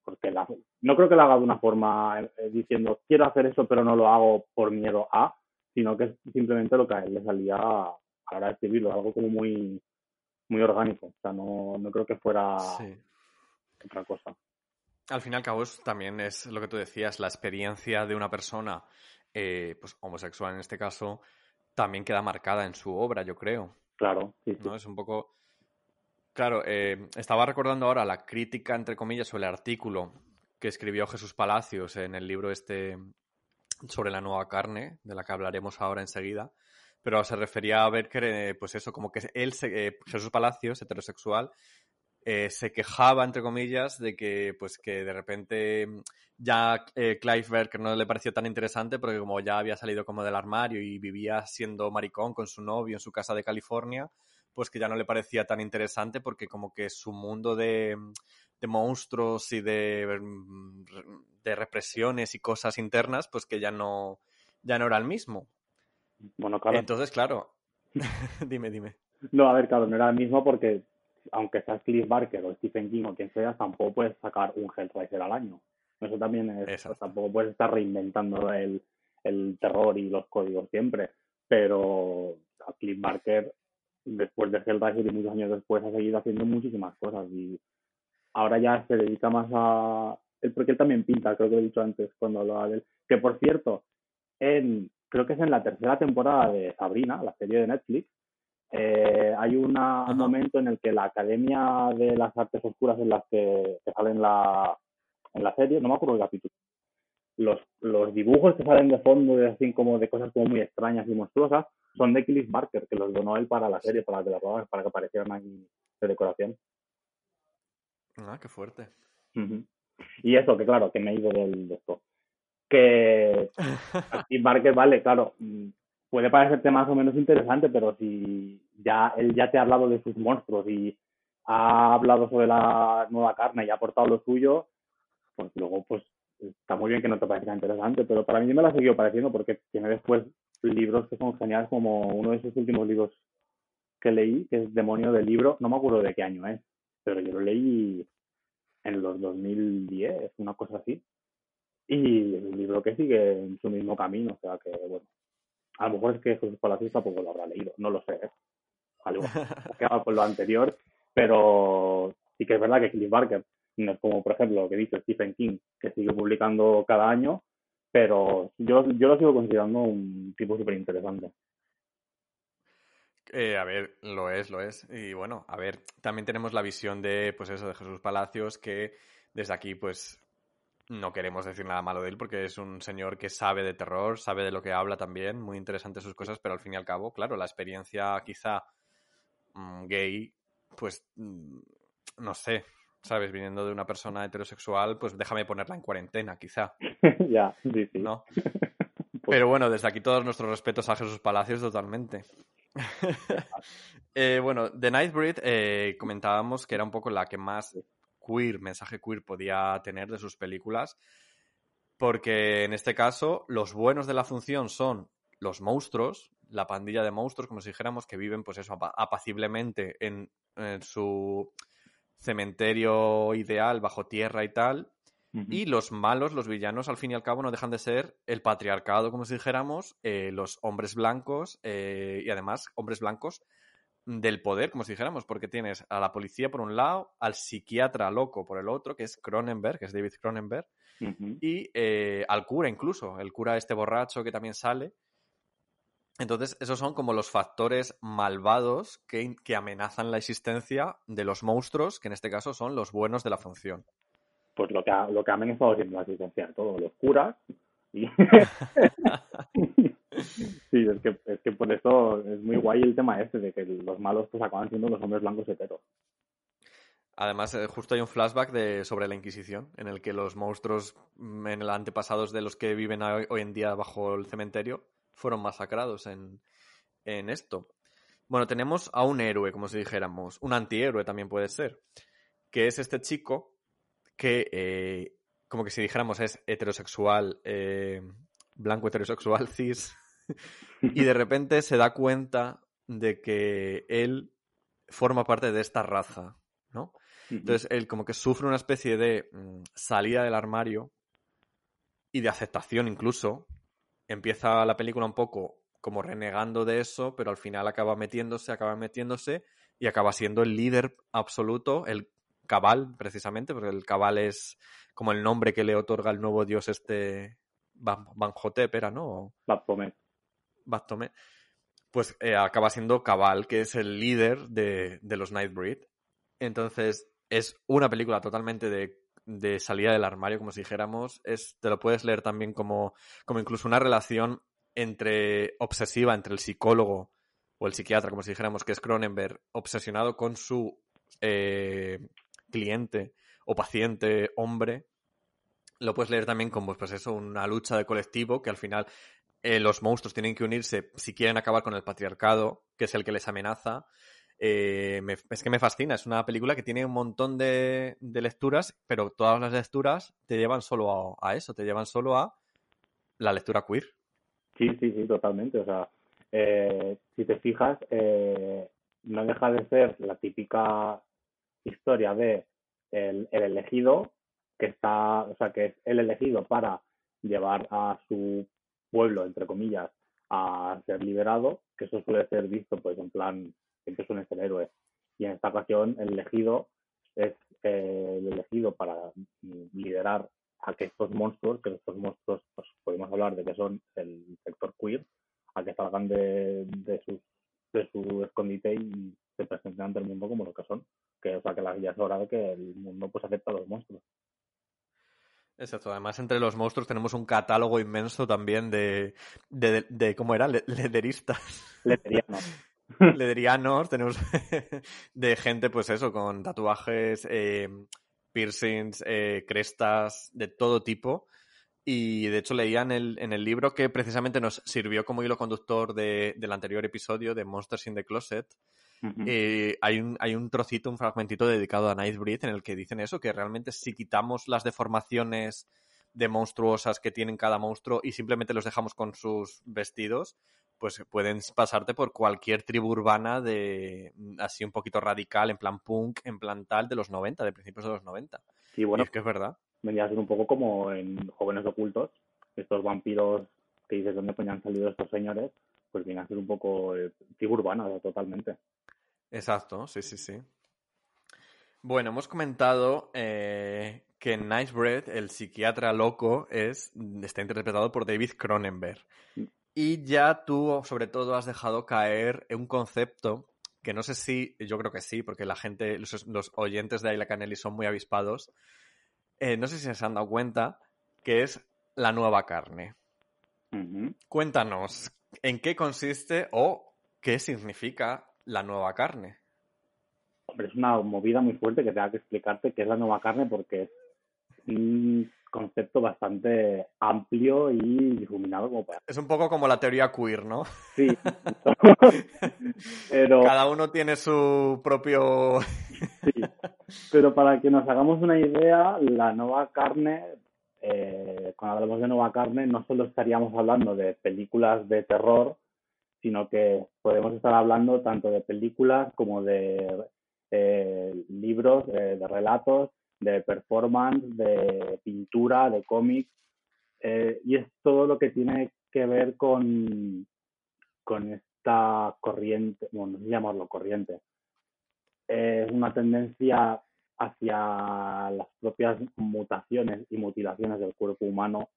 porque la, no creo que lo haga de una forma eh, diciendo, quiero hacer eso, pero no lo hago por miedo a, sino que es simplemente lo que a él le salía a la hora de escribirlo, algo como muy, muy orgánico. O sea, no, no creo que fuera otra cosa. Al fin y al cabo, también es lo que tú decías, la experiencia de una persona, eh, pues homosexual en este caso, también queda marcada en su obra, yo creo. Claro, sí, ¿no? Es un poco. Claro, eh, estaba recordando ahora la crítica, entre comillas, sobre el artículo que escribió Jesús Palacios en el libro este sobre la nueva carne, de la que hablaremos ahora enseguida. Pero se refería a ver que, pues eso, como que él, eh, Jesús Palacios, heterosexual, eh, se quejaba, entre comillas, de que, pues, que de repente ya eh, Clive Barker no le pareció tan interesante porque como ya había salido como del armario y vivía siendo maricón con su novio en su casa de California, pues que ya no le parecía tan interesante porque como que su mundo de, de monstruos y de, de represiones y cosas internas, pues que ya no, ya no era el mismo. Bueno, claro. Entonces, claro, dime, dime. No, a ver, claro, no era el mismo porque aunque seas Cliff Barker o Stephen King o quien sea, tampoco puedes sacar un Hellraiser al año. Eso también es, pues, tampoco puedes estar reinventando el, el terror y los códigos siempre. Pero a Cliff Barker, después de Hellraiser y muchos años después, ha seguido haciendo muchísimas cosas y ahora ya se dedica más a... Porque él también pinta, creo que lo he dicho antes cuando hablaba de él. Que por cierto, en, creo que es en la tercera temporada de Sabrina, la serie de Netflix, eh, hay una, un momento en el que la Academia de las Artes Oscuras en las que, sale en la, en la serie, no me acuerdo el capítulo, los, los dibujos que salen de fondo, de, así como de cosas como muy extrañas y monstruosas, son de Cliff Barker, que los donó él para la serie, para que, para que aparecieran ahí de decoración. Ah, qué fuerte. Y eso, que claro, que me he ido del, de esto. Que Cliff Barker, vale, claro, puede parecerte más o menos interesante, pero si ya él ya te ha hablado de sus monstruos y ha hablado sobre la nueva carne y ha aportado lo suyo, pues luego pues está muy bien que no te parezca interesante, pero para mí me la ha seguido pareciendo porque tiene después libros que son geniales como uno de esos últimos libros que leí, que es Demonio del Libro, no me acuerdo de qué año es, pero yo lo leí en los 2010, una cosa así, y es un libro que sigue en su mismo camino, o sea que bueno, a lo mejor es que Jesús Palacios tampoco lo habrá leído, no lo sé. ¿eh? Algo que haga con lo anterior, pero sí que es verdad que Cliff Barker no es como, por ejemplo, lo que dice Stephen King, que sigue publicando cada año, pero yo, yo lo sigo considerando un tipo súper interesante. Eh, a ver, lo es, lo es. Y bueno, a ver, también tenemos la visión de, pues eso, de Jesús Palacios, que desde aquí, pues, no queremos decir nada malo de él porque es un señor que sabe de terror, sabe de lo que habla también, muy interesante sus cosas, pero al fin y al cabo, claro, la experiencia quizá mm, gay, pues mm, no sé, ¿sabes? Viniendo de una persona heterosexual, pues déjame ponerla en cuarentena, quizá. ya, sí, sí. ¿No? Pues pero bueno, desde aquí todos nuestros respetos a Jesús Palacios totalmente. eh, bueno, The Nightbreed eh, comentábamos que era un poco la que más queer, mensaje queer podía tener de sus películas, porque en este caso los buenos de la función son los monstruos, la pandilla de monstruos, como si dijéramos, que viven pues eso apaciblemente en, su cementerio ideal bajo tierra y tal. Y los malos, los villanos, al fin y al cabo, no dejan de ser el patriarcado, como si dijéramos, eh, los hombres blancos eh, y además hombres blancos del poder, como si dijéramos, porque tienes a la policía por un lado, al psiquiatra loco por el otro, que es Cronenberg, que es David Cronenberg, y eh, al cura incluso, el cura este borracho que también sale. Entonces, esos son como los factores malvados que, que amenazan la existencia de los monstruos, que en este caso son los buenos de la función. Pues lo que ha, lo que ha amenazado siempre la existencia de todos los curas. Y... Sí, es que, es que por eso es muy guay el tema este de que los malos pues acaban siendo los hombres blancos heteros. Además, eh, justo hay un flashback de, sobre la Inquisición, en el que los monstruos mm, en el antepasados de los que viven hoy, en día bajo el cementerio fueron masacrados en, en, esto. Bueno, tenemos a un héroe, como si dijéramos, un antihéroe también puede ser, que es este chico que, eh, como que si dijéramos, es heterosexual, eh, blanco heterosexual cis, y de repente se da cuenta de que él forma parte de esta raza, ¿no? Entonces él como que sufre una especie de mm, salida del armario y de aceptación incluso. Empieza la película un poco como renegando de eso, pero al final acaba metiéndose, acaba metiéndose y acaba siendo el líder absoluto, el cabal precisamente, porque el cabal es como el nombre que le otorga el nuevo dios este Banjotep, era, ¿no? Baphomet. Baphomet. Pues eh, acaba siendo cabal, que es el líder de, de los Nightbreed. Entonces, es una película totalmente de, de, salida del armario, como si dijéramos. Es, te lo puedes leer también como, como incluso una relación entre obsesiva entre el psicólogo o el psiquiatra, como si dijéramos, que es Cronenberg, obsesionado con su eh, cliente o paciente hombre. Lo puedes leer también como, pues eso, una lucha de colectivo que al final eh, los monstruos tienen que unirse si quieren acabar con el patriarcado, que es el que les amenaza. Eh, es que me fascina. Es una película que tiene un montón de, lecturas, pero todas las lecturas te llevan solo a, eso, te llevan solo a la lectura queer. Sí, sí, sí, totalmente. O sea, eh, si te fijas, no deja de ser la típica historia de el, el, elegido que está, o sea, que es el elegido para llevar a su pueblo, entre comillas, a ser liberado, que eso suele ser visto, pues, en plan siempre suele ser héroe. Y en esta ocasión el elegido es eh, el elegido para liderar a que estos monstruos, que estos monstruos pues, podemos hablar de que son el sector queer, a que salgan de, de, sus, de su escondite y se presenten ante el mundo como lo que son. Que, o sea, que ya es hora de que el mundo pues acepta a los monstruos. Exacto, además entre los monstruos tenemos un catálogo inmenso también de, de, de, ¿cómo era? Lederistas. Lederianos. ledrianos, tenemos de gente, pues eso, con tatuajes, eh, piercings, eh, crestas, de todo tipo. Y de hecho leía en el, en el libro que precisamente nos sirvió como hilo conductor de, del anterior episodio de Monsters in the Closet. Eh, hay, un, hay un trocito, un fragmentito dedicado a Nightbreed en el que dicen eso, que realmente si quitamos las deformaciones de monstruosas que tienen cada monstruo y simplemente los dejamos con sus vestidos, pues pueden pasarte por cualquier tribu urbana de mm, así un poquito radical, en plan punk, en plan tal, de los 90, de principios de los 90. Sí, bueno, y es que es verdad. Venía a ser un poco como en Jóvenes Ocultos, estos vampiros que dices dónde han salido estos señores, pues viene a ser un poco eh, tribu urbana, totalmente. Exacto, sí, sí, sí. Bueno, hemos comentado eh, que en Nice Bread el psiquiatra loco es, está interpretado por David Cronenberg. Y ya tú, sobre todo, has dejado caer un concepto que no sé si, yo creo que sí, porque la gente, los, oyentes de Ayla Canelli son muy avispados. Eh, no sé si se han dado cuenta que es la nueva carne. Cuéntanos, ¿en qué consiste o qué significa la nueva carne? Hombre, es una movida muy fuerte que tenga que explicarte qué es la nueva carne porque es concepto bastante amplio y difuminado como para... Es un poco como la teoría queer, ¿no? Sí. pero... Cada uno tiene su propio... sí. Pero para que nos hagamos una idea, la nueva carne, eh, cuando hablamos de nueva carne, no solo estaríamos hablando de películas de terror, sino que podemos estar hablando tanto de películas como de eh, libros, eh, de relatos, de performance, de pintura, de cómic, eh, y es todo lo que tiene que ver con, con esta corriente, bueno, no sé llamarlo corriente, es una tendencia hacia las propias mutaciones y mutilaciones del cuerpo humano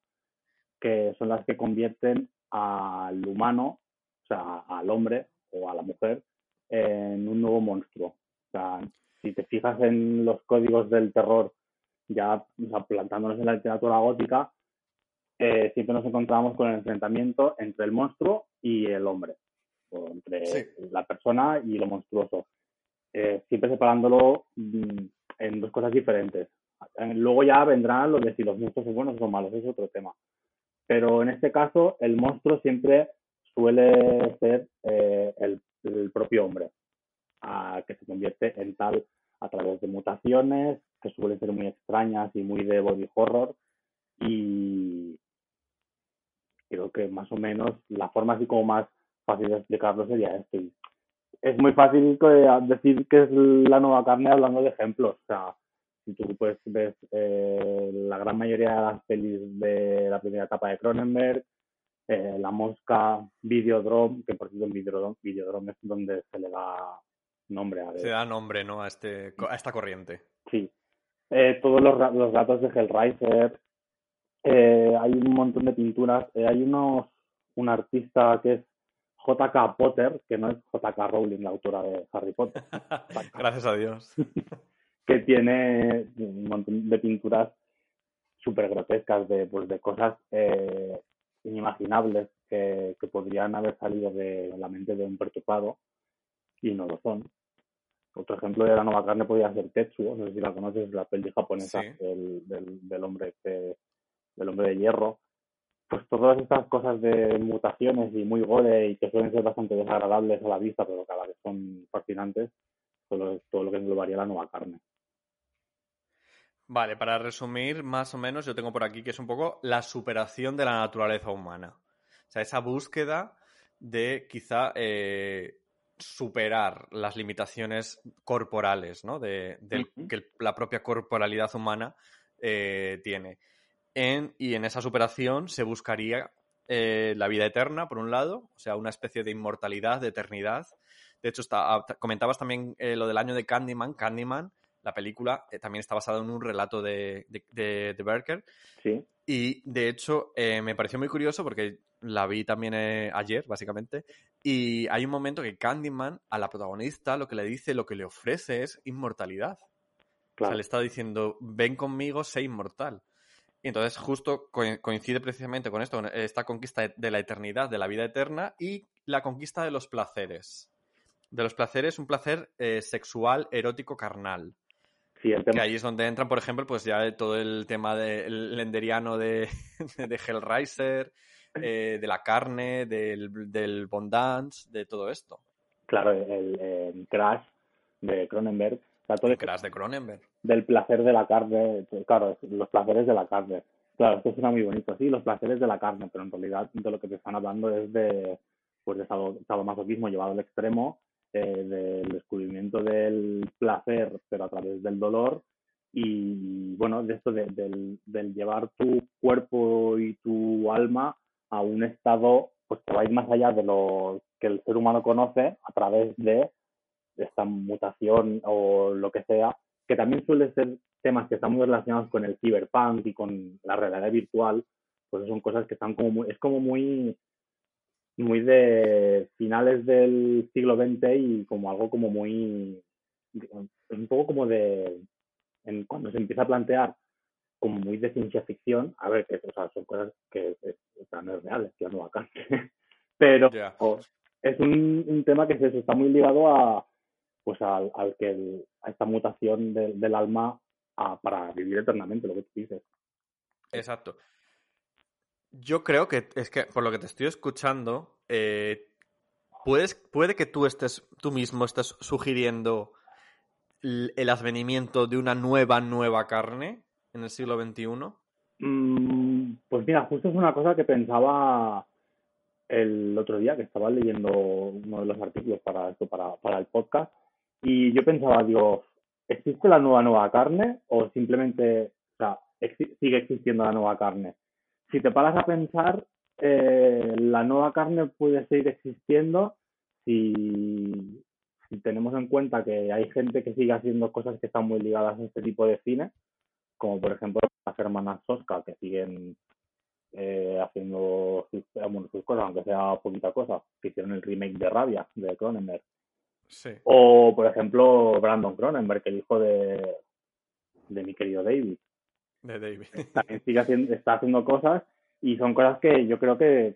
que son las que convierten al humano, sea, al hombre o a la mujer, en un nuevo monstruo. O sea, si te fijas en los códigos del terror, ya plantándonos en la literatura gótica, eh, siempre nos encontramos con el enfrentamiento entre el monstruo y el hombre, o entre la persona y lo monstruoso, eh, siempre separándolo mm, en dos cosas diferentes. Eh, luego ya vendrán los de si los monstruos son buenos o malos, es otro tema. Pero en este caso, el monstruo siempre suele ser el, el propio hombre que se convierte en tal a través de mutaciones que suelen ser muy extrañas y muy de body horror y, creo que más o menos la forma así como más fácil de explicarlo sería esto. Es muy fácil decir que es la nueva carne hablando de ejemplos. O sea, si tú pues ves eh, la gran mayoría de las pelis de la primera etapa de Cronenberg, eh, La Mosca, Videodrome, que por cierto Videodrome, Videodrome es donde se le da nombre a... Se da nombre, ¿no? A, este, a esta corriente. Sí. Eh, todos los, los datos de Hellraiser, eh, hay un montón de pinturas, hay unos, un artista que es J.K. Potter, que no es J.K. Rowling, la autora de Harry Potter. Gracias a Dios. que tiene un montón de pinturas súper grotescas de, pues, de cosas eh, inimaginables que, que, podrían haber salido de la mente de un perturbado y no lo son. Otro ejemplo de la nueva carne podría ser Tetsuo, no sé si la conoces, la peli japonesa del, del, del, hombre que, del hombre de hierro. Pues todas estas cosas de mutaciones y muy gore y que suelen ser bastante desagradables a la vista, pero cada vez son fascinantes, todo, todo lo que englobaría la nueva carne. Vale, para resumir, más o menos, yo tengo por aquí que es un poco la superación de la naturaleza humana. O sea, esa búsqueda de quizá eh, superar las limitaciones corporales, ¿no? De, de que la propia corporalidad humana eh, tiene. En, y en esa superación se buscaría eh, la vida eterna, por un lado, o sea, una especie de inmortalidad, de eternidad. De hecho, está, ah, comentabas también eh, lo del año de Candyman. Candyman, la película, eh, también está basada en un relato de, de, de, de Berker. Sí. Y de hecho, eh, me pareció muy curioso porque la vi también eh, ayer, básicamente. Y hay un momento que Candyman a la protagonista lo que le dice, lo que le ofrece es inmortalidad. Claro. O sea, le está diciendo, ven conmigo, sé inmortal. Y entonces justo coincide precisamente con esto, con esta conquista de la eternidad, de la vida eterna y la conquista de los placeres. De los placeres, un placer eh, sexual, erótico, carnal. Sí, el tema... Que ahí es donde entran, por ejemplo, pues ya todo el tema del lenderiano de, de Hellraiser, eh, de la carne, del, del Bondance, de todo esto. Claro, el, el Crash de Cronenberg. O sea, todo el Crash de Cronenberg. Del placer de la carne, claro, los placeres de la carne. Claro, esto suena muy bonito, sí, los placeres de la carne, pero en realidad de lo que te están hablando es de, pues de sadomasoquismo llevado al extremo, eh, del descubrimiento del placer, pero a través del dolor, y bueno, de esto de, del, llevar tu cuerpo y tu alma a un estado pues que va a ir más allá de lo que el ser humano conoce a través de esta mutación o lo que sea, que también suele ser temas que están muy relacionados con el cyberpunk y con la realidad virtual, pues son cosas que están como es como muy muy de finales del siglo XX y como algo como muy un poco como de en, cuando se empieza a plantear como muy de ciencia ficción, a ver, que o sea, son cosas que están reales, que no acá. Pero yeah. es un, un, tema que se, está muy ligado a pues al, al que el, a esta mutación de, del alma a, para vivir eternamente, lo que tú dices. Exacto. Yo creo que es que por lo que te estoy escuchando, eh, puedes, puede que tú estés, tú mismo estés sugiriendo el advenimiento de una nueva, nueva carne en el siglo XXI? Mm, pues mira, justo es una cosa que pensaba el otro día, que estaba leyendo uno de los artículos para esto, para, para el podcast, y yo pensaba, digo, ¿existe la nueva nueva carne o simplemente, o sea, ex sigue existiendo la nueva carne? Si te paras a pensar, eh, la nueva carne puede seguir existiendo si, si tenemos en cuenta que hay gente que sigue haciendo cosas que están muy ligadas a este tipo de cine, como por ejemplo las hermanas Soska, que siguen eh, haciendo sus, bueno, sus, cosas, aunque sea poquita cosa, que hicieron el remake de Rabia, de Cronenberg. Sí. O, por ejemplo, Brandon Cronenberg, el hijo de, de mi querido David. De David. También sigue haciendo, está haciendo cosas y son cosas que yo creo que,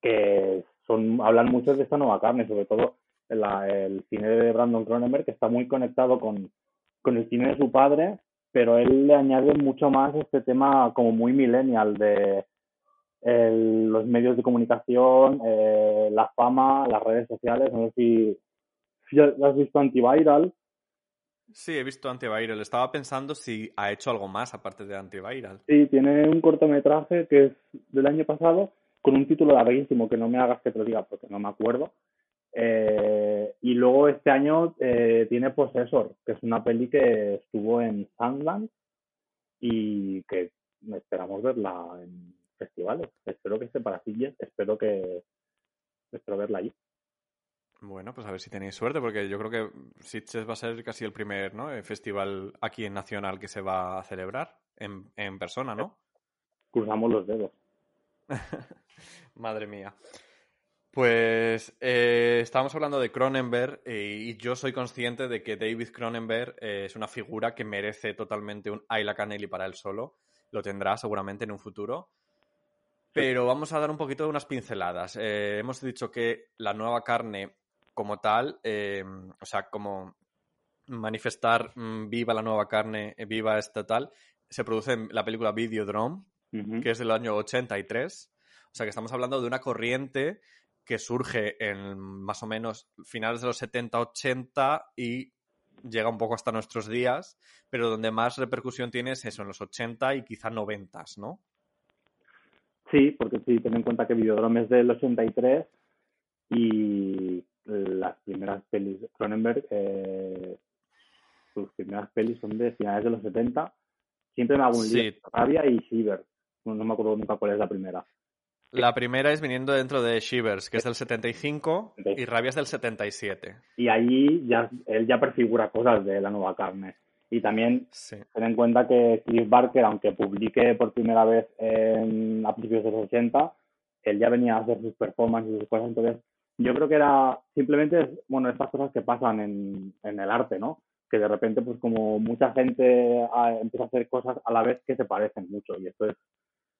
que son hablan mucho de esta nueva carne, sobre todo la, el cine de Brandon Cronenberg, que está muy conectado con, con el cine de su padre, pero él le añade mucho más este tema como muy millennial de el, los medios de comunicación, eh, la fama, las redes sociales. No sé si, si has visto Antiviral. Sí, he visto Antiviral. Estaba pensando si ha hecho algo más aparte de Antiviral. Sí, tiene un cortometraje que es del año pasado con un título larguísimo que no me hagas que te lo diga porque no me acuerdo. Eh, y luego este año eh, tiene Possessor, que es una peli que estuvo en Sundance y que esperamos verla en festivales. Espero que esté para Sitges, espero que espero verla allí. Bueno, pues a ver si tenéis suerte, porque yo creo que Sitges va a ser casi el primer ¿no? Eh, festival aquí en Nacional que se va a celebrar en, en persona, ¿no? Cruzamos los dedos. Madre mía. Pues eh, estábamos hablando de Cronenberg eh, y yo soy consciente de que David Cronenberg eh, es una figura que merece totalmente un Ayla Canelli para él solo. Lo tendrá seguramente en un futuro. Pero vamos a dar un poquito de unas pinceladas. Hemos dicho que la nueva carne como tal, eh, o sea, como manifestar mm, viva la nueva carne, eh, viva esta tal, se produce en la película Videodrome, Ujú. que es del año 83. O sea que estamos hablando de una corriente que surge en más o menos finales de los 70-80 y llega un poco hasta nuestros días, pero donde más repercusión tiene es eso, en los 80 y quizá 90, ¿no? Sí, porque sí, ten en cuenta que Videodrome es del 83 y las primeras pelis de Cronenberg, eh, sus primeras pelis son de finales de los 70. Siempre me hago un lío. Sí. Rabia y Shiver. No, no me acuerdo nunca cuál es la primera. La primera es viniendo dentro de Shivers, que es del 75, y Rabia es del 77. Y ahí ya él ya prefigura cosas de la nueva carne. Y también Sí. ten en cuenta que Cliff Barker, aunque publique por primera vez en, a principios de los 80, él ya venía a hacer sus performances y sus cosas. Entonces, yo creo que era simplemente, bueno, estas cosas que pasan en, en el arte, ¿no? Que de repente, pues como mucha gente ah, empieza a hacer cosas a la vez que se parecen mucho. Y esto es,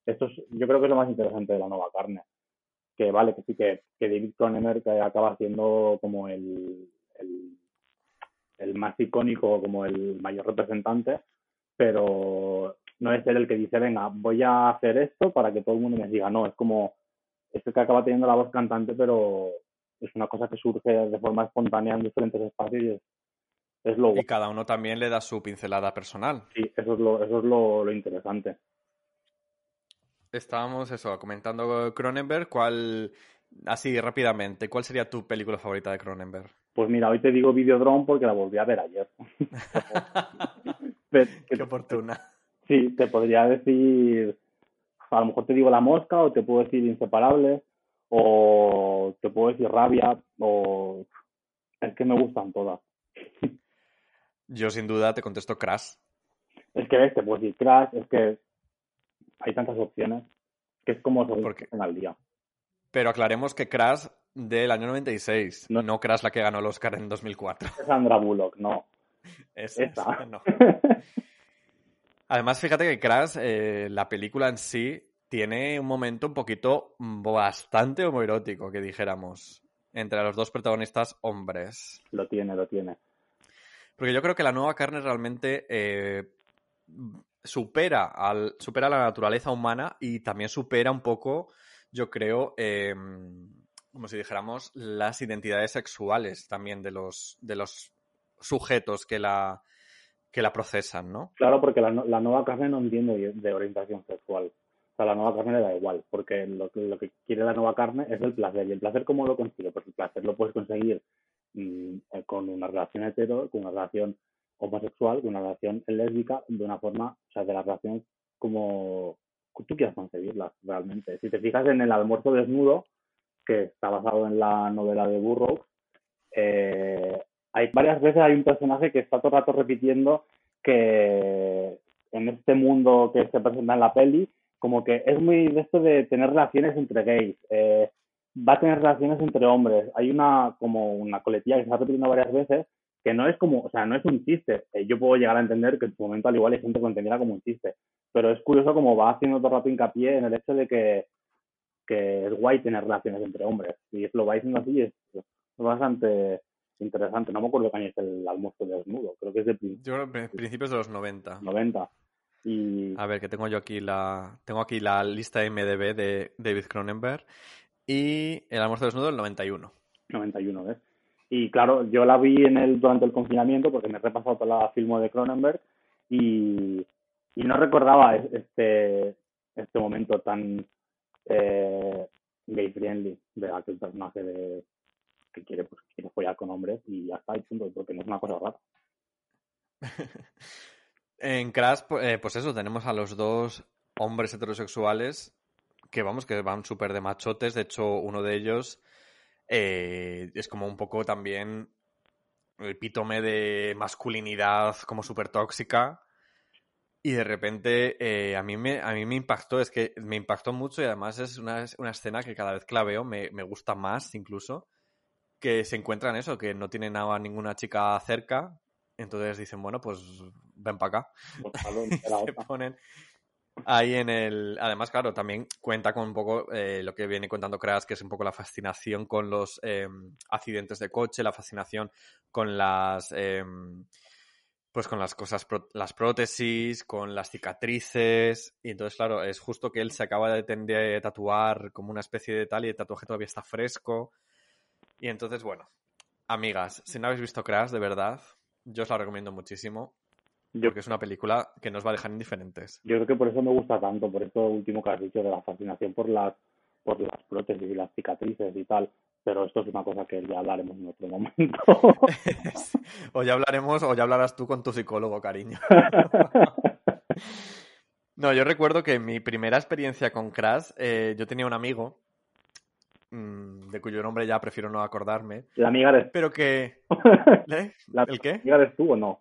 esto es, yo creo que es lo más interesante de la nueva carne. Que vale, que sí que, que David Cronenberg acaba siendo como el, el más icónico, como el mayor representante, pero no es él el que dice, venga, voy a hacer esto para que todo el mundo me diga, no, es como, es que acaba teniendo la voz cantante, pero es una cosa que surge de forma espontánea en diferentes espacios y es, es lo Y cada uno también le da su pincelada personal. Sí, eso es lo, eso es lo, lo interesante. Estábamos eso, comentando Cronenberg, ¿cuál, así rápidamente, cuál sería tu película favorita de Cronenberg? Pues mira, hoy te digo Videodrome porque la volví a ver ayer. Pero- Qué oportuna. Sí, te podría decir, a lo mejor te digo La Mosca o te puedo decir Inseparables o te puedo decir Rabia o es que me gustan todas. Yo sin duda te contesto Crash. Es que ves, te puedo decir Crash, es que hay tantas opciones que es como se Porque- al día. Pero aclaremos que Crash del año 96, No. no, Crash la que ganó el Oscar en 2004. Es Sandra Bullock, no. Esa, Esa. no. Además, fíjate que Crash, eh, la película en sí, tiene un momento un poquito mm, bastante homoerótico, que dijéramos, entre los dos protagonistas hombres. lo tiene, lo tiene. Porque yo creo que la nueva carne realmente eh, supera, al, supera la naturaleza humana y también supera un poco, yo creo, eh, como si dijéramos, las identidades sexuales también de los, de los sujetos que la, que la procesan, ¿no? Claro, porque la, la nueva carne no entiende de, de orientación sexual. Sea, la nueva carne le da igual, porque lo, lo que quiere la nueva carne es el placer. ¿Y el placer cómo lo consigue? Pues el placer lo puedes conseguir mm, eh, con una relación hetero, con una relación homosexual, con una relación lésbica, de una forma, o sea, de la relación como tú quieras concebirlas realmente. Si te fijas en el almuerzo desnudo, que está basado en la novela de Burroughs, eh, hay varias veces hay un personaje que está todo el rato repitiendo que en este mundo que se presenta en la peli, como que es muy de esto de tener relaciones entre gays, eh, va a tener relaciones entre hombres. Hay una como una coletilla que se está repitiendo varias veces que no es como, o sea, no es un chiste. Eh, yo puedo llegar a entender que en su momento al igual hay gente que entendiera como un chiste, pero es curioso como va haciendo todo el rato hincapié en el hecho de que, que es guay tener relaciones entre hombres. Y lo va diciendo así es, es bastante interesante. No me acuerdo qué año es el almuerzo desnudo, creo que es de Yo creo principios de los 90. 90. Y A ver, que tengo yo aquí la, tengo aquí la lista MDB de David Cronenberg y El almuerzo desnudo del 91. 91, ¿ves? Y claro, yo la vi en el, durante el confinamiento porque me he repasado toda la filmo de Cronenberg y, y no recordaba es- este, este momento tan eh, gay friendly, de aquel personaje de que quiere, pues, quiere follar con hombres y ya está, y punto, porque no es una cosa rara. En Crash, eh, pues eso, tenemos a los dos hombres heterosexuales que vamos, que van súper de machotes. De hecho, uno de ellos eh, es como un poco también el epítome de masculinidad como súper tóxica. Y de repente eh, a, mí me, a mí me impactó, es que me impactó mucho y además es una, una escena que cada vez que la veo me, me gusta más incluso, que se encuentran eso, que no tienen a ninguna chica cerca, entonces dicen, bueno, pues ven para acá. La se ponen ahí en el... Además, claro, también cuenta con un poco eh, lo que viene contando Crash, que es un poco la fascinación con los eh, accidentes de coche, la fascinación con las... eh, pues con las cosas, las prótesis, con las cicatrices. Y entonces, claro, es justo que él se acaba de, de tatuar como una especie de tal y el tatuaje todavía está fresco. Y entonces, bueno, amigas, si no habéis visto Crash, de verdad, yo os la recomiendo muchísimo. Yo, Porque es una película que nos va a dejar indiferentes. yo creo que por eso me gusta tanto, por esto último que has dicho de la fascinación por las por las prótesis y las cicatrices y tal, pero esto es una cosa que ya hablaremos en otro momento. o ya hablaremos, o ya hablarás tú con tu psicólogo, cariño. No, yo recuerdo que mi primera experiencia con Crash, eh, yo tenía un amigo, de cuyo nombre ya prefiero no acordarme, ¿La amiga eres, pero que... ¿Eh? la ¿El qué? amiga eres tú o no?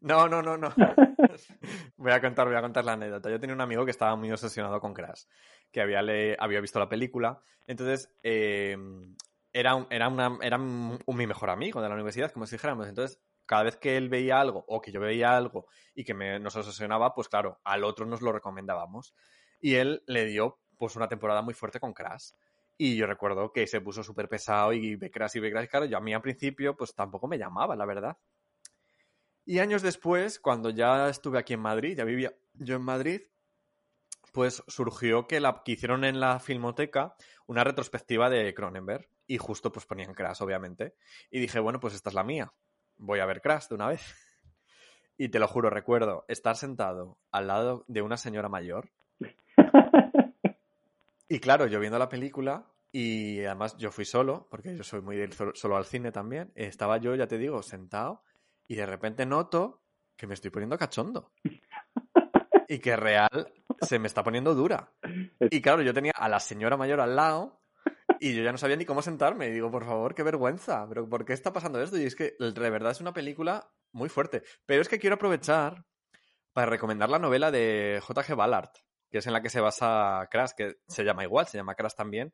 No, no, no, no. Voy a contar, voy a contar la anécdota. Yo tenía un amigo que estaba muy obsesionado con Crash, que había, le- había visto la película. Entonces, eh, era, un- era, una, era un- un- mi mejor amigo de la universidad, como si dijéramos. Entonces, cada vez que él veía algo o que yo veía algo y que me, nos obsesionaba, pues claro, al otro nos lo recomendábamos. Y él le dio pues una temporada muy fuerte con Crash. Y yo recuerdo que se puso súper pesado y ve Crash y ve Crash. Claro, yo a mí al principio pues tampoco me llamaba, la verdad. Y años después, cuando ya estuve aquí en Madrid, ya vivía yo en Madrid, pues surgió que, la, que hicieron en la Filmoteca una retrospectiva de Cronenberg. Y justo pues ponían Crash, obviamente. Y dije, bueno, pues esta es la mía. Voy a ver Crash de una vez. Y te lo juro, recuerdo estar sentado al lado de una señora mayor. Y claro, yo viendo la película, y además yo fui solo, porque yo soy muy de ir solo- solo al cine también. Estaba yo, ya te digo, sentado, y de repente noto que me estoy poniendo cachondo. Y que real se me está poniendo dura. Y claro, yo tenía a la señora mayor al lado y yo ya no sabía ni cómo sentarme. Y digo, por favor, qué vergüenza. ¿Pero por qué está pasando esto? Y es que de verdad es una película muy fuerte. Pero es que quiero aprovechar para recomendar la novela de J.G. Ballard, que es en la que se basa Crash, que se llama igual, se llama Crash también.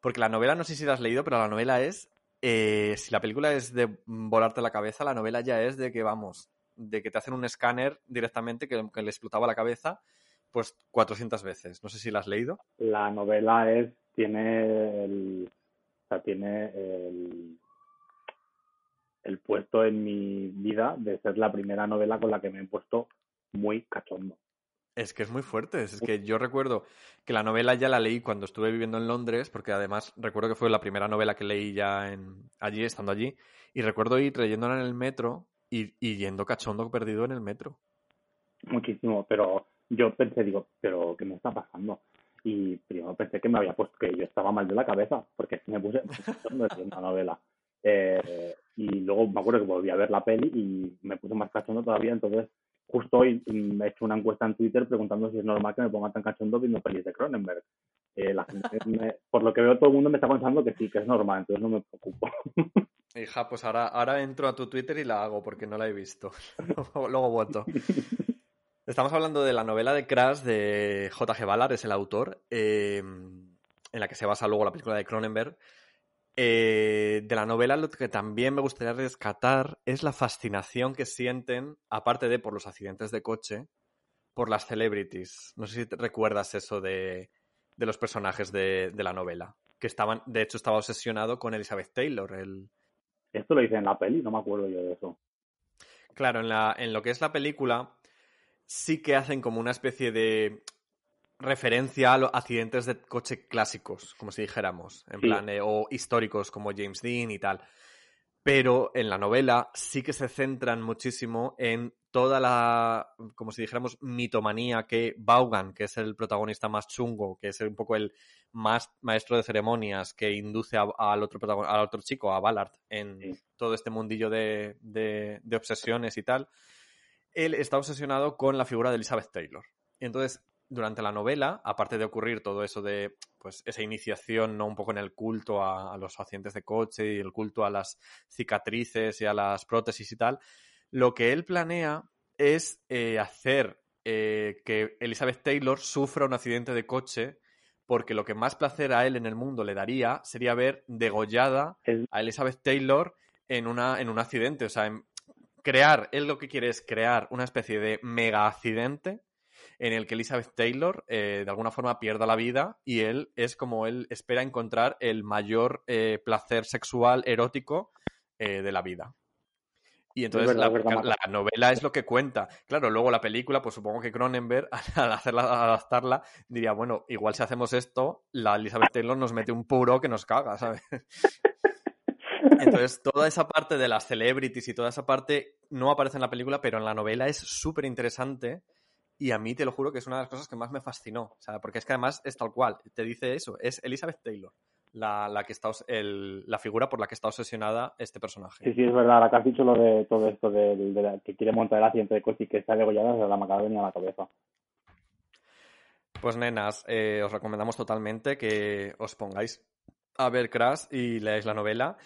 Porque la novela, no sé si la has leído, pero la novela es. eh, si la película es de volarte la cabeza, la novela ya es de que, vamos, de que te hacen un escáner directamente que, que le explotaba la cabeza, pues 400 veces. No sé si la has leído. La novela es, tiene el, o sea, tiene el, el puesto en mi vida de ser la primera novela con la que me he puesto muy cachondo. Es que es muy fuerte. Es que yo recuerdo que la novela ya la leí cuando estuve viviendo en Londres, porque además recuerdo que fue la primera novela que leí ya en, allí, estando allí. Y recuerdo ir leyéndola en el metro y, y yendo cachondo perdido en el metro. Muchísimo, pero yo pensé, digo, pero ¿qué me está pasando? Y primero pensé que me había puesto, que yo estaba mal de la cabeza, porque me puse la novela. Eh, y luego me acuerdo que volví a ver la peli y me puse más cachondo todavía, entonces justo hoy me he hecho una encuesta en Twitter preguntando si es normal que me ponga tan cachondo viendo pelis de Cronenberg. Eh, la gente me- por lo que veo todo el mundo me está pensando que sí, que es normal, entonces no me preocupo. Hija, pues ahora, ahora entro a tu Twitter y la hago porque no la he visto. Luego voto. Estamos hablando de la novela de Crash de J.G. Ballard, es el autor, eh, en la que se basa luego la película de Cronenberg. Eh, de la novela lo que también me gustaría rescatar es la fascinación que sienten, aparte de por los accidentes de coche, por las celebrities. No sé si te recuerdas eso de, de los personajes de, de la novela, que estaban, de hecho estaba obsesionado con Elizabeth Taylor, el, Esto lo hice en la peli, no me acuerdo yo de eso. Claro, en, la, en lo que es la película, sí que hacen como una especie de referencia a los accidentes de coche clásicos, como si dijéramos, en Sí. plan, eh, o históricos como James Dean y tal. pero en la novela sí que se centran muchísimo en toda la, como si dijéramos, mitomanía que Vaughan, que es el protagonista más chungo, que es un poco el más maestro de ceremonias, que induce al, otro al otro chico, a Ballard, en todo este mundillo de, de, de obsesiones y tal, él está obsesionado con la figura de Elizabeth Taylor. Entonces, durante la novela, aparte de ocurrir todo eso de pues esa iniciación, ¿no? Un poco en el culto a, los accidentes de coche y el culto a las cicatrices y a las prótesis y tal, lo que él planea es eh, hacer eh, que Elizabeth Taylor sufra un accidente de coche porque lo que más placer a él en el mundo le daría sería ver degollada a Elizabeth Taylor en, una, en un accidente. O sea, crear, él lo que quiere es crear una especie de mega accidente en el que Elizabeth Taylor eh, de alguna forma pierda la vida y él es como él espera encontrar el mayor eh, placer sexual erótico eh, de la vida. Y entonces la, novela es lo que cuenta. Claro, luego la película, pues supongo que Cronenberg, al hacerla, adaptarla, diría, bueno, igual si hacemos esto, la Elizabeth Taylor nos mete un puro que nos caga, ¿sabes? Entonces, toda esa parte de las celebrities y toda esa parte no aparece en la película, pero en la novela es súper interesante y a mí te lo juro que es una de las cosas que más me fascinó. O sea, porque es que además es tal cual. Te dice eso. Es Elizabeth Taylor. La, que está, la figura por la que está obsesionada este personaje. Sí, sí, es verdad. Ahora que has dicho lo de todo esto de, que quiere montar el accidente de coche y que está degollada, se la me venir a la cabeza. Pues nenas, eh, os recomendamos totalmente que os pongáis a ver Crash y leáis la novela.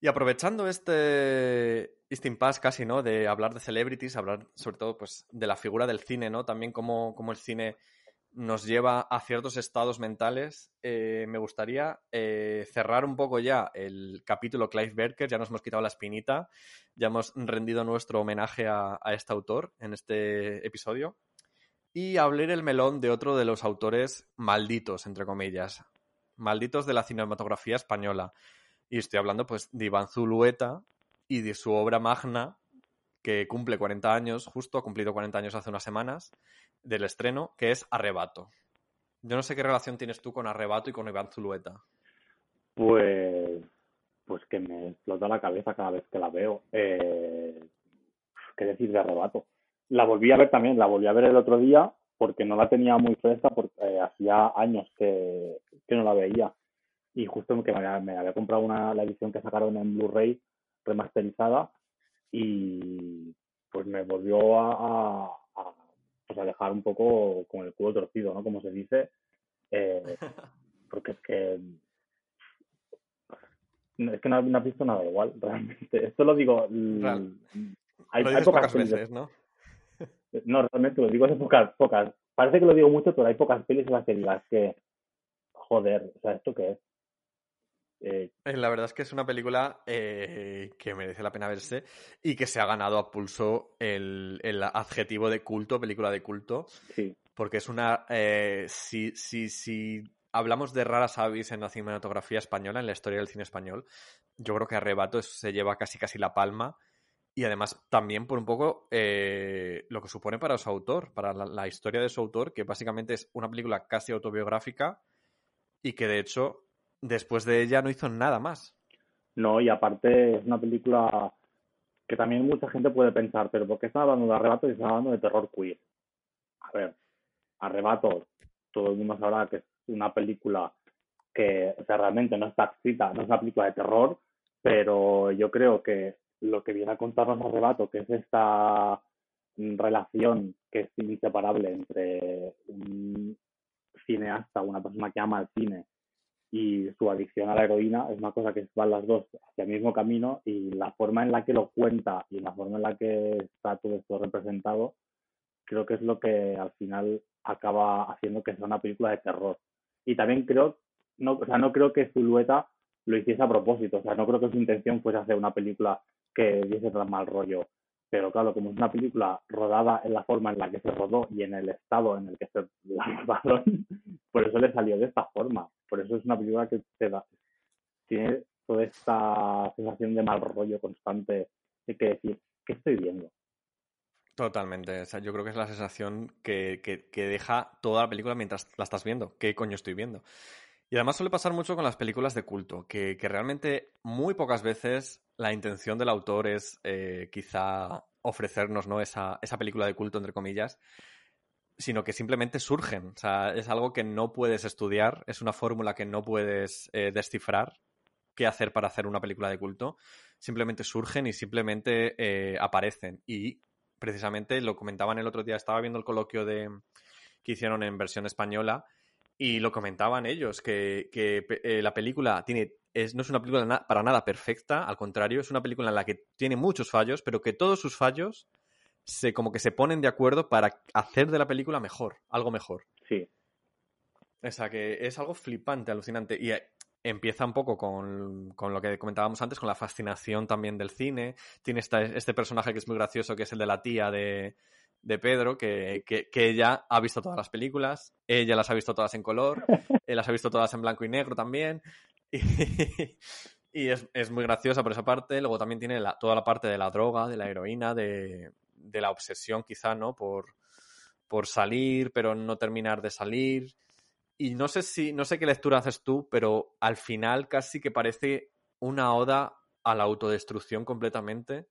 Y aprovechando este, este impasse casi, ¿no? De hablar de celebrities, hablar sobre todo pues de la figura del cine, ¿no? También cómo, el cine nos lleva a ciertos estados mentales. Eh, me gustaría eh, cerrar un poco ya el capítulo Clive Barker, ya nos hemos quitado la espinita, ya hemos rendido nuestro homenaje a, a este autor en este episodio. Y abrir el melón de otro de los autores malditos, entre comillas, malditos de la cinematografía española. Y estoy hablando pues de Iván Zulueta y de su obra magna, que cumple 40 años, justo ha cumplido 40 años hace unas semanas, del estreno, que es Arrebato. Yo no sé qué relación tienes tú con Arrebato y con Iván Zulueta. Pues, pues que me explota la cabeza cada vez que la veo. Eh, ¿Qué decir de Arrebato? La volví a ver también, la volví a ver el otro día porque no la tenía muy fresca porque eh, hacía años que, que no la veía y justo que me había, comprado una, la edición que sacaron en Blu-ray remasterizada y pues me volvió a, pues a, dejar un poco con el culo torcido, ¿no? Como se dice, eh, porque es que es que no, has visto nada igual, realmente. Esto lo digo. Hay, lo pocas veces, ¿no? no, realmente lo digo hace pocas, pocas. Parece que lo digo mucho, pero hay pocas pelis en las que digas que, joder, o sea, ¿esto qué es? Eh, eh, la verdad es que es una película eh, que merece la pena verse y que se ha ganado a pulso el, adjetivo de culto, película de culto. Sí. Porque es una. si, si, si hablamos de raras avis en la cinematografía española, en la historia del cine español, yo creo que Arrebato se lleva casi casi la palma. Y además también por un poco lo que supone para su autor, para la historia de su autor, que básicamente es una película casi autobiográfica y que de hecho después de ella no hizo nada más. No, y aparte es una película que también mucha gente puede pensar, pero ¿por qué está hablando de arrebato y está hablando de terror queer? A ver, arrebato, todo el mundo sabrá que es una película que realmente no está escrita, no es una película de terror, pero yo creo que lo que viene a contarnos arrebato, que es esta relación que es inseparable entre un cineasta, una persona que ama el cine y su adicción a la heroína es una cosa que van las dos hacia el mismo camino y la forma en la que lo cuenta y la forma en la que está todo esto representado creo que es lo que al final acaba haciendo que sea una película de terror. Y también creo no o sea no creo que Zulueta lo hiciese a propósito o sea no creo que su intención fuese hacer una película que diese tan mal rollo pero claro, como es una película rodada en la forma en la que se rodó y en el estado en el que se la rodaron, por eso le salió de esta forma. Por eso es una película que te da, tiene toda esta sensación de mal rollo constante de que decir, ¿qué estoy viendo? Totalmente. O sea, yo creo que es la sensación que, que, que, deja toda la película mientras la estás viendo. ¿Qué coño estoy viendo? Y además suele pasar mucho con las películas de culto, que, que realmente muy pocas veces la intención del autor es eh, quizá ofrecernos ¿no? esa, esa película de culto, entre comillas, sino que simplemente surgen. O sea, es algo que no puedes estudiar, es una fórmula que no puedes eh, descifrar qué hacer para hacer una película de culto. Simplemente surgen y simplemente eh, aparecen. Y precisamente lo comentaban el otro día, estaba viendo el coloquio de, que hicieron en versión española y lo comentaban ellos, que, que eh, la película tiene, es, no es una película na para nada perfecta, al contrario, es una película en la que tiene muchos fallos, pero que todos sus fallos se como que se ponen de acuerdo para hacer de la película mejor, algo mejor. Sí. O sea, que es algo flipante, alucinante. Y eh, empieza un poco con, con, lo que comentábamos antes, con la fascinación también del cine. Tiene esta, este personaje que es muy gracioso, que es el de la tía de, de Pedro, que, que, que, ella ha visto todas las películas, ella las ha visto todas en color, él las ha visto todas en blanco y negro también. Y, y es, es, muy graciosa por esa parte. Luego también tiene la, toda la parte de la droga, de la heroína, de, de la obsesión quizá, ¿no? Por, por salir, pero no terminar de salir. Y no sé si, no sé qué lectura haces tú, pero al final casi que parece una oda a la autodestrucción completamente.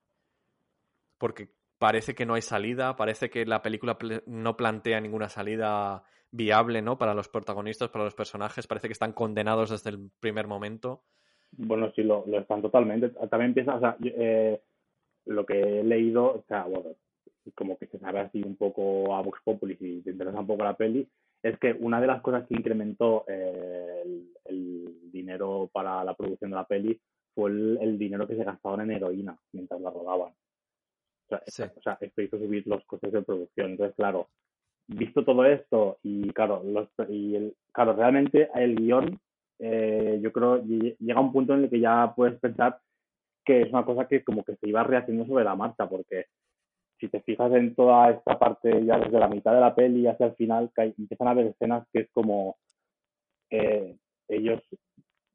Porque parece que no hay salida, parece que la película no plantea ninguna salida viable, ¿no? Para los protagonistas, para los personajes, parece que están condenados desde el primer momento. Bueno, sí, lo, lo están totalmente. También empieza, o sea, eh, lo que he leído, o sea, bueno, como que se sabe así un poco a Vox Populi, si te interesa un poco la peli, es que una de las cosas que incrementó eh, el, el, dinero para la producción de la peli fue el, el, dinero que se gastaban en heroína mientras la rodaban. O sea, sí. o sea, esto hizo subir los costes de producción. Entonces, claro, visto todo esto y claro, los, y el, claro realmente el guion, eh, yo creo, llega a un punto en el que ya puedes pensar que es una cosa que como que se iba rehaciendo sobre la marcha, porque si te fijas en toda esta parte, ya desde la mitad de la peli hacia el final, que hay, empiezan a haber escenas que es como eh, ellos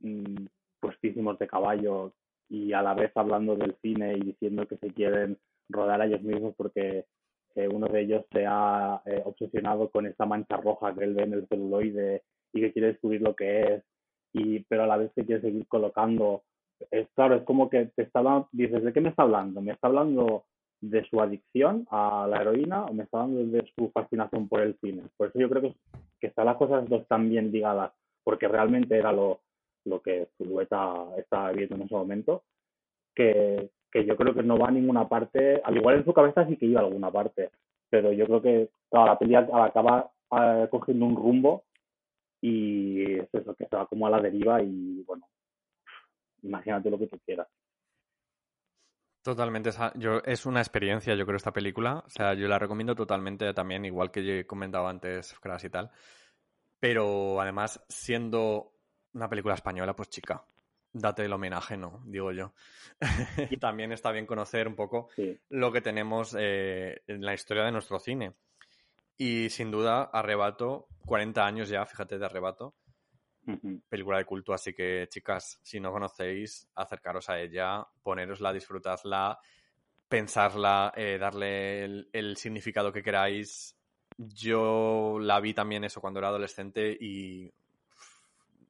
mmm, puestísimos de caballo y a la vez hablando del cine y diciendo que se quieren rodar a ellos mismos porque eh, uno de ellos se ha eh, obsesionado con esta mancha roja que él ve en el celuloide y que quiere descubrir lo que es, y pero a la vez se quiere seguir colocando. Es claro, es como que te está hablando, dices, ¿de qué me está hablando? ¿Me está hablando de su adicción a la heroína o me está hablando de su fascinación por el cine? Por eso yo creo que, que están las cosas dos tan bien ligadas, porque realmente era lo, lo que Zulueta estaba viendo en ese momento, que, que yo creo que no va a ninguna parte, al igual en su cabeza sí que iba a alguna parte, pero yo creo que la peli acaba uh, cogiendo un rumbo y es eso, que se va como a la deriva y bueno, imagínate lo que tú quieras. Totalmente, yo, es una experiencia, yo creo, esta película. O sea, yo la recomiendo totalmente también, igual que yo he comentado antes, Crash y tal. Pero además, siendo una película española, pues chica, date el homenaje, ¿no? Digo yo. y también está bien conocer un poco sí. lo que tenemos eh, en la historia de nuestro cine. Y sin duda, Arrebato, 40 años ya, fíjate, de Arrebato. Uh -huh. Película de culto, así que chicas, si no conocéis, acercaros a ella, ponerosla, disfrutadla, pensarla, eh, darle el, el significado que queráis. Yo la vi también eso cuando era adolescente y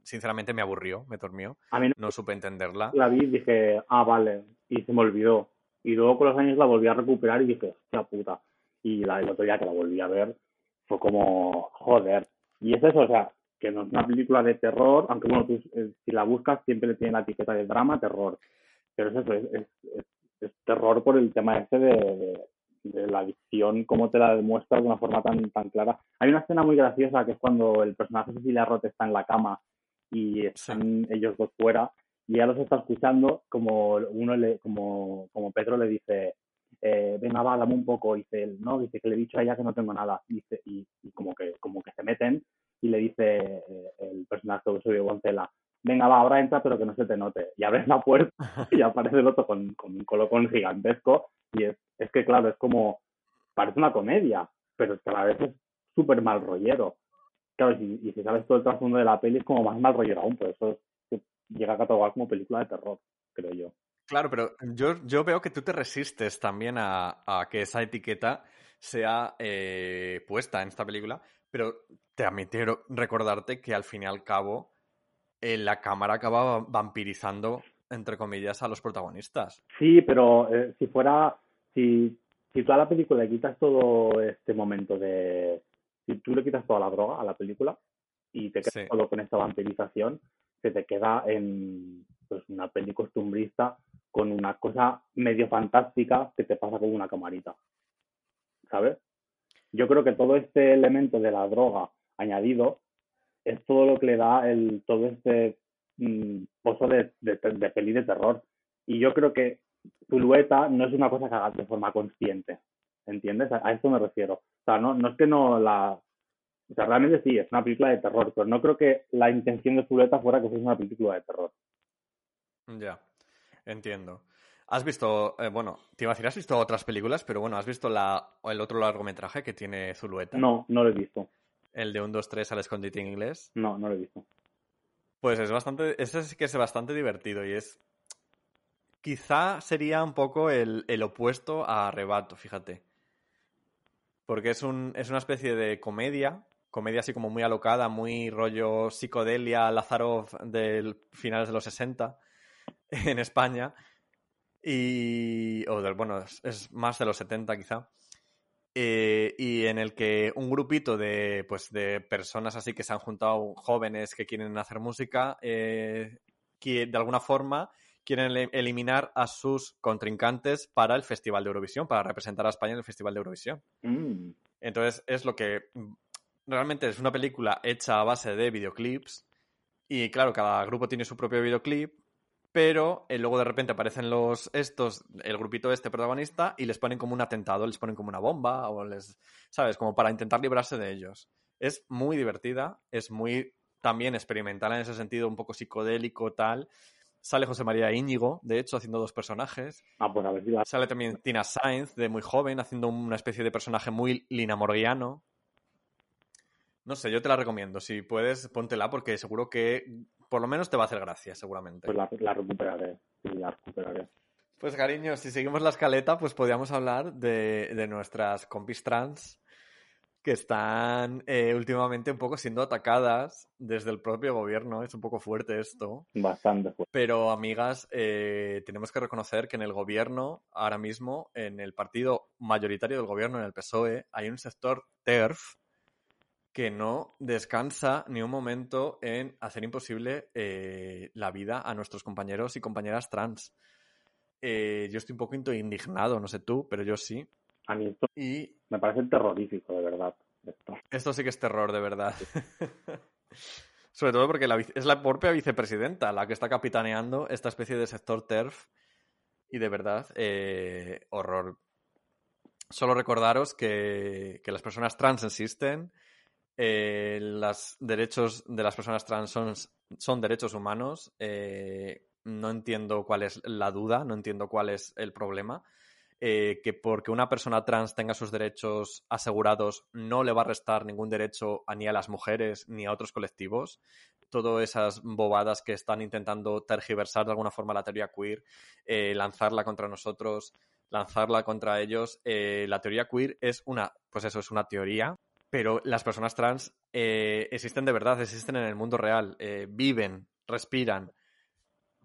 sinceramente me aburrió, me dormió. A mí no, no supe entenderla. La vi y dije, ah, vale, y se me olvidó. Y luego con los años la volví a recuperar y dije, hostia puta. Y la, el otro día que la volví a ver fue como, joder. Y es eso, o sea, que no es una película de terror, aunque bueno, tú eh, si la buscas siempre le tiene la etiqueta de drama, terror. Pero es eso, es, es, es, es terror por el tema este de, de, de, la adicción, cómo te la demuestra de una forma tan, tan clara. Hay una escena muy graciosa que es cuando el personaje de Cecilia Roth está en la cama y están ellos dos fuera y ella los está escuchando como uno le, como, como Pedro le dice eh, venga va dame un poco y dice él no dice que le he dicho a ella que no tengo nada dice, y, y como que como que se meten y le dice eh, el personaje de Osorio Gonzela venga va ahora entra pero que no se te note y abres la puerta y aparece el otro con, con un colocón gigantesco y es, es que claro es como parece una comedia pero es que a la vez es súper mal rollero claro, y, y si sabes todo el trasfondo de la peli es como más mal rollo aún, por eso es, llega a catalogar como película de terror, creo yo. Claro, pero yo, yo veo que tú te resistes también a, a que esa etiqueta sea eh, puesta en esta película, pero también quiero recordarte que al fin y al cabo eh, la cámara acaba vampirizando, entre comillas, a los protagonistas. Sí, pero eh, si fuera, si, si tú a la película le quitas todo este momento de, si tú le quitas toda la droga a la película y te quedas Sí. solo con esta vampirización, se te queda en pues, una peli costumbrista con una cosa medio fantástica que te pasa con una camarita. ¿Sabes? Yo creo que todo este elemento de la droga añadido es todo lo que le da el todo este mm, pozo de, de, de peli de terror. Y yo creo que Zulueta no es una cosa que hagas de forma consciente. ¿Entiendes? A, a esto me refiero. O sea, no, no es que no la. O sea, realmente sí, es una película de terror, pero no creo que la intención de Zulueta fuera que fuese una película de terror. Ya, entiendo. ¿Has visto, eh, bueno, te iba a decir, has visto otras películas, pero bueno, ¿has visto la, el otro largometraje que tiene Zulueta? No, no lo he visto. El de 1, 2, 3 al escondite inglés. No, no lo he visto. Pues es bastante, ese sí que es bastante divertido y es, quizá sería un poco el, el opuesto a Arrebato, fíjate. Porque es, un, es una especie de comedia, comedia así como muy alocada, muy rollo psicodelia, Lazarov del finales de los 60 en España. Y. O del, bueno, es, es más de los 70 quizá. Eh, y en el que un grupito de, pues, de personas así que se han juntado jóvenes que quieren hacer música, eh, que de alguna forma quieren eliminar a sus contrincantes para el Festival de Eurovisión, para representar a España en el Festival de Eurovisión. Mm, Entonces es lo que mm, realmente es una película hecha a base de videoclips y claro, cada grupo tiene su propio videoclip, pero eh, luego de repente aparecen los estos, el grupito este protagonista y les ponen como un atentado, les ponen como una bomba o les, ¿sabes? Como para intentar librarse de ellos. Es muy divertida, es muy también experimental en ese sentido, un poco psicodélico tal. Sale José María Íñigo, de hecho, haciendo dos personajes. Ah, pues a ver si la. Sale también Tina Sainz, de muy joven, haciendo una especie de personaje muy linamorgiano. No sé, yo te la recomiendo. Si puedes, póntela porque seguro que por lo menos te va a hacer gracia, seguramente. Pues la, la recuperaré. La recuperaré. Pues cariño, si seguimos la escaleta, pues podríamos hablar de, de nuestras compis trans que están eh, últimamente un poco siendo atacadas desde el propio gobierno. Es un poco fuerte esto. Bastante fuerte. Pero, amigas, eh, tenemos que reconocer que en el gobierno, ahora mismo, en el partido mayoritario del gobierno, en el PSOE, hay un sector TERF que no descansa ni un momento en hacer imposible eh, la vida a nuestros compañeros y compañeras trans. Yo estoy un poco indignado, no sé tú, pero yo sí. A mí esto Y me parece terrorífico, de verdad. Esto. esto sí que es terror, de verdad. Sobre todo porque la vice- es la propia vicepresidenta la que está capitaneando esta especie de sector TERF. Y de verdad, eh, horror. Solo recordaros que, que las personas trans existen. eh, los derechos de las personas trans son, son derechos humanos. eh, no entiendo cuál es la duda, no entiendo cuál es el problema eh, que porque una persona trans tenga sus derechos asegurados no le va a restar ningún derecho a, ni a las mujeres ni a otros colectivos. Todas esas bobadas que están intentando tergiversar de alguna forma la teoría queer, eh, lanzarla contra nosotros, lanzarla contra ellos. Eh, la teoría queer es una, pues eso, es una teoría, pero las personas trans existen de verdad, existen en el mundo real, viven, respiran,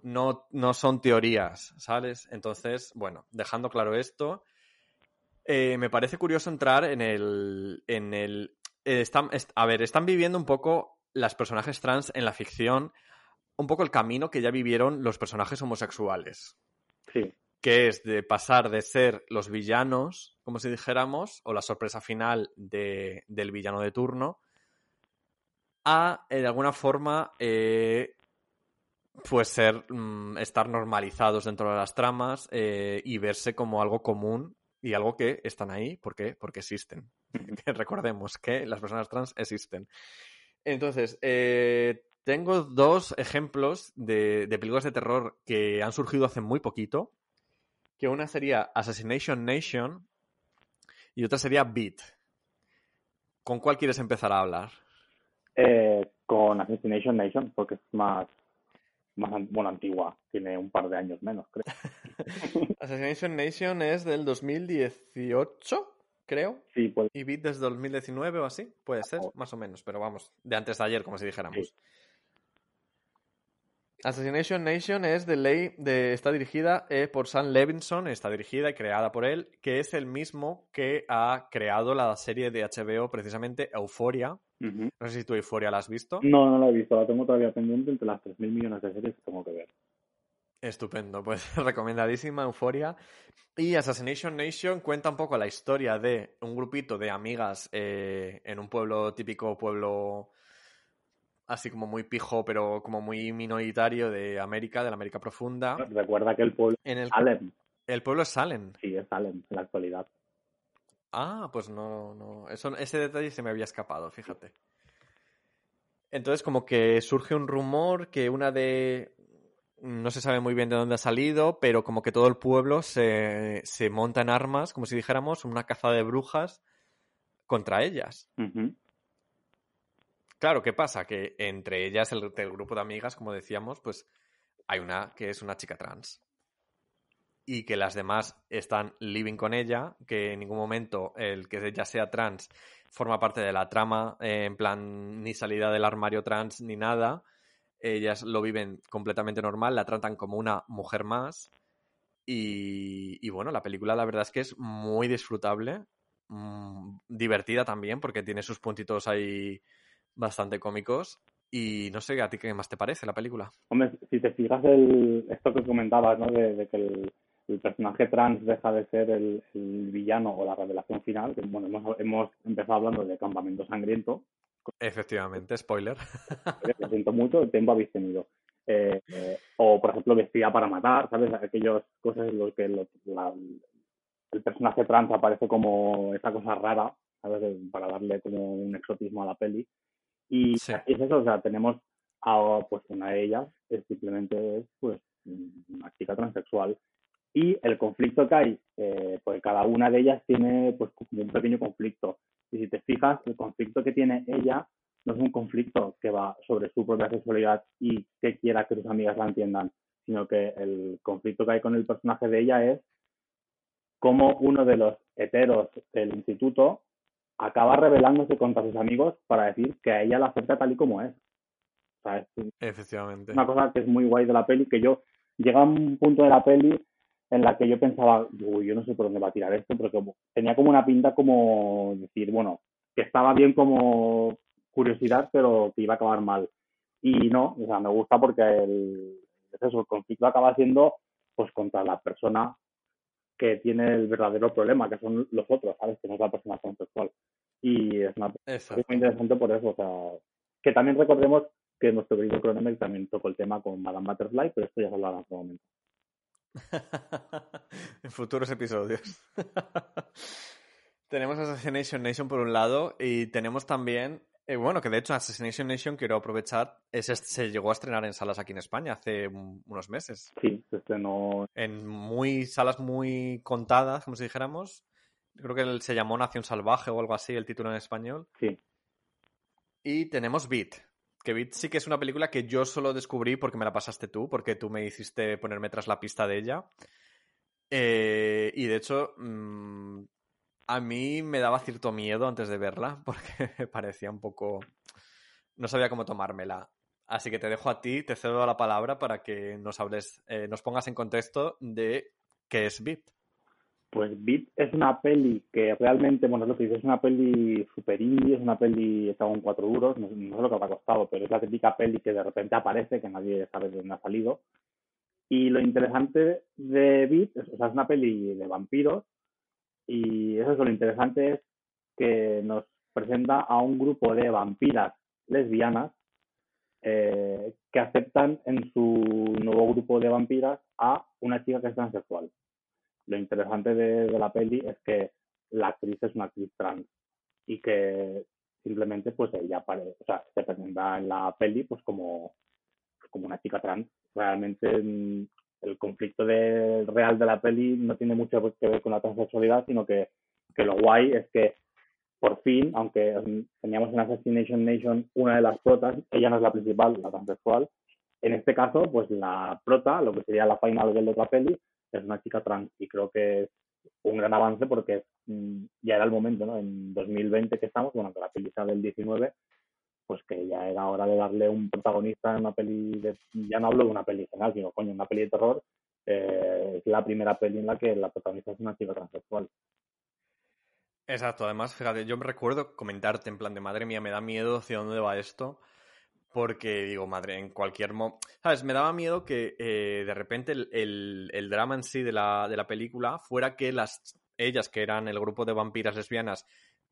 no, no son teorías, ¿sabes? Entonces, bueno, dejando claro esto, eh, me parece curioso entrar en el. En el eh, están, est- a ver, están viviendo un poco las personajes trans en la ficción, un poco el camino que ya vivieron los personajes homosexuales, Sí, que es de pasar de ser los villanos, como si dijéramos, o la sorpresa final de- del villano de turno, a, eh, de alguna forma, eh, pues ser mm, estar normalizados dentro de las tramas eh, y verse como algo común y algo que están ahí. ¿por qué? porque existen. Recordemos que las personas trans existen. Entonces eh, tengo dos ejemplos de, de películas de terror que han surgido hace muy poquito que una sería Assassination Nation y otra sería Beat. ¿con cuál quieres empezar a hablar? Eh, con Assassination Nation, porque es más, más bueno, antigua, tiene un par de años menos, creo. Assassination Nation es del 2018, creo. Sí, pues Y Beat desde 2019 o así. Puede ser, más o menos. Pero vamos, de antes de ayer, como si dijéramos. Sí. Assassination Nation es de ley de está dirigida eh, por Sam Levinson, está dirigida y creada por él, que es el mismo que ha creado la serie de HBO precisamente Euphoria. Ujú. No sé si tú Euphoria la has visto. No, no la he visto, la tengo todavía pendiente entre las 3.000 millones de series que tengo que ver. Estupendo, pues recomendadísima Euphoria. Y Assassination Nation cuenta un poco la historia de un grupito de amigas eh, en un pueblo típico pueblo así como muy pijo, pero como muy minoritario de América, de la América profunda. Recuerda que el pueblo En el, Salem, el pueblo es Salem. sí, es Salem en la actualidad. Ah, pues no, no. Eso, ese detalle se me había escapado, fíjate. Entonces, como que surge un rumor que una de. No se sabe muy bien de dónde ha salido, pero como que todo el pueblo se, se monta en armas, como si dijéramos, una caza de brujas contra ellas. Claro, ¿qué pasa? Que entre ellas, el, del grupo de amigas, como decíamos, pues hay una que es una chica trans. Y que las demás están living con ella, que en ningún momento el que ella sea trans forma parte de la trama, eh, en plan ni salida del armario trans ni nada. Ellas lo viven completamente normal, la tratan como una mujer más. Y, y bueno, la película la verdad es que es muy disfrutable, mm, divertida también, porque tiene sus puntitos ahí bastante cómicos. Y no sé, ¿a ti qué más te parece la película? Hombre, si te fijas el, esto que comentabas, ¿no? De, de que el, el personaje trans deja de ser el, el villano o la revelación final, que bueno, hemos, hemos empezado hablando de Campamento Sangriento, Efectivamente, spoiler. lo siento mucho, el tiempo habéis tenido. Eh, eh, o, por ejemplo, Vestida para matar, ¿sabes? Aquellas cosas en las que lo- la- el personaje trans aparece como esa cosa rara, ¿sabes? Para darle como un exotismo a la peli. Y Sí. es eso, o sea, tenemos a pues una de ellas, es simplemente pues una chica transexual. Y el conflicto que hay, eh, pues cada una de ellas tiene pues como un pequeño conflicto. Y si te fijas, el conflicto que tiene ella no es un conflicto que va sobre su propia sexualidad y que quiera que sus amigas la entiendan, sino que el conflicto que hay con el personaje de ella es cómo uno de los heteros del instituto acaba rebelándose contra sus amigos para decir que a ella la acepta tal y como es. O sea, es Efectivamente. una cosa que es muy guay de la peli, que yo llega a un punto de la peli en la que yo pensaba, uy, yo no sé por dónde va a tirar esto, pero como- tenía como una pinta como decir, bueno, que estaba bien como curiosidad, pero que iba a acabar mal. Y no, o sea, me gusta porque el, es eso, el conflicto acaba siendo pues contra la persona que tiene el verdadero problema, que son los otros, ¿sabes? Que no es la persona transexual. Y es una Exacto. muy interesante por eso, o sea, que también recordemos que nuestro querido Cronenberg también tocó el tema con Madame Butterfly, pero esto ya se hablará en otro momento. en futuros episodios. tenemos Assassination Nation por un lado y tenemos también, eh, bueno, que de hecho Assassination Nation quiero aprovechar, ese se llegó a estrenar en salas aquí en España hace un- unos meses. Sí, se estrenó, En muy salas muy contadas, como si dijéramos. Creo que se llamó Nación Salvaje o algo así, el título en español. sí, Y tenemos Beat. Que Beat sí que es una película que yo solo descubrí porque me la pasaste tú, porque tú me hiciste ponerme tras la pista de ella. Eh, y de hecho, mm, a mí me daba cierto miedo antes de verla, porque me parecía un poco... No sabía cómo tomármela. Así que te dejo a ti, te cedo la palabra para que nos hables, eh, nos pongas en contexto de qué es Beat. Pues Beat es una peli que realmente, bueno, es lo que dices, es una peli super indie, es una peli hecha con cuatro duros, no, no sé lo que habrá costado, pero es la típica peli que de repente aparece, que nadie sabe de dónde ha salido. Y lo interesante de Beat, es, o sea, es una peli de vampiros, y eso es lo interesante es que nos presenta a un grupo de vampiras lesbianas eh, que aceptan en su nuevo grupo de vampiras a una chica que es transexual lo interesante de, la peli es que la actriz es una actriz trans y que simplemente pues ella apare- o sea, se presenta en la peli pues como, como una chica trans. Realmente mm, el conflicto de- real de la peli no tiene mucho que ver con la transexualidad, sino que, que lo guay es que por fin, aunque teníamos en Assassination Nation una de las protas, ella no es la principal, la transexual, en este caso, pues la prota, lo que sería la final girl de otra peli, es una chica trans y creo que es un gran avance porque mm, ya era el momento, ¿no? En 2020 que estamos, bueno, que la peli sea del 19, pues que ya era hora de darle un protagonista en una peli, de, ya no hablo de una peli general, sino coño, una peli de terror, eh, es la primera peli en la que la protagonista es una chica transexual. Exacto, además, fíjate, yo me recuerdo comentarte en plan de madre mía, me da miedo hacia dónde va esto, porque digo, madre, en cualquier momento, ¿sabes? Me daba miedo que eh, de repente el, el, el, drama en sí de la, de la película fuera que las ellas, que eran el grupo de vampiras lesbianas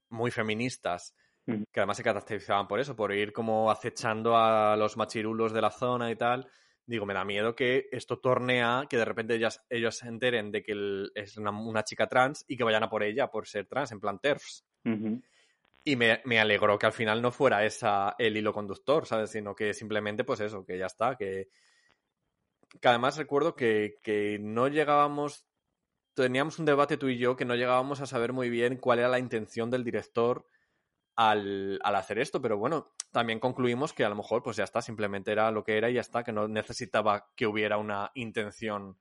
muy feministas. Que además se caracterizaban por eso, por ir como acechando a los machirulos de la zona y tal. Digo, me da miedo que esto torne a que de repente ellas, ellos se enteren de que el- es una, una chica trans y que vayan a por ella por ser trans, en plan TERFs. Ujú. Y me, me alegró que al final no fuera esa el hilo conductor, ¿sabes? Sino que simplemente, pues eso, que ya está, que, que además recuerdo que, que no llegábamos, teníamos un debate tú y yo que no llegábamos a saber muy bien cuál era la intención del director al, al hacer esto, pero bueno, también concluimos que a lo mejor pues ya está, simplemente era lo que era y ya está, que no necesitaba que hubiera una intención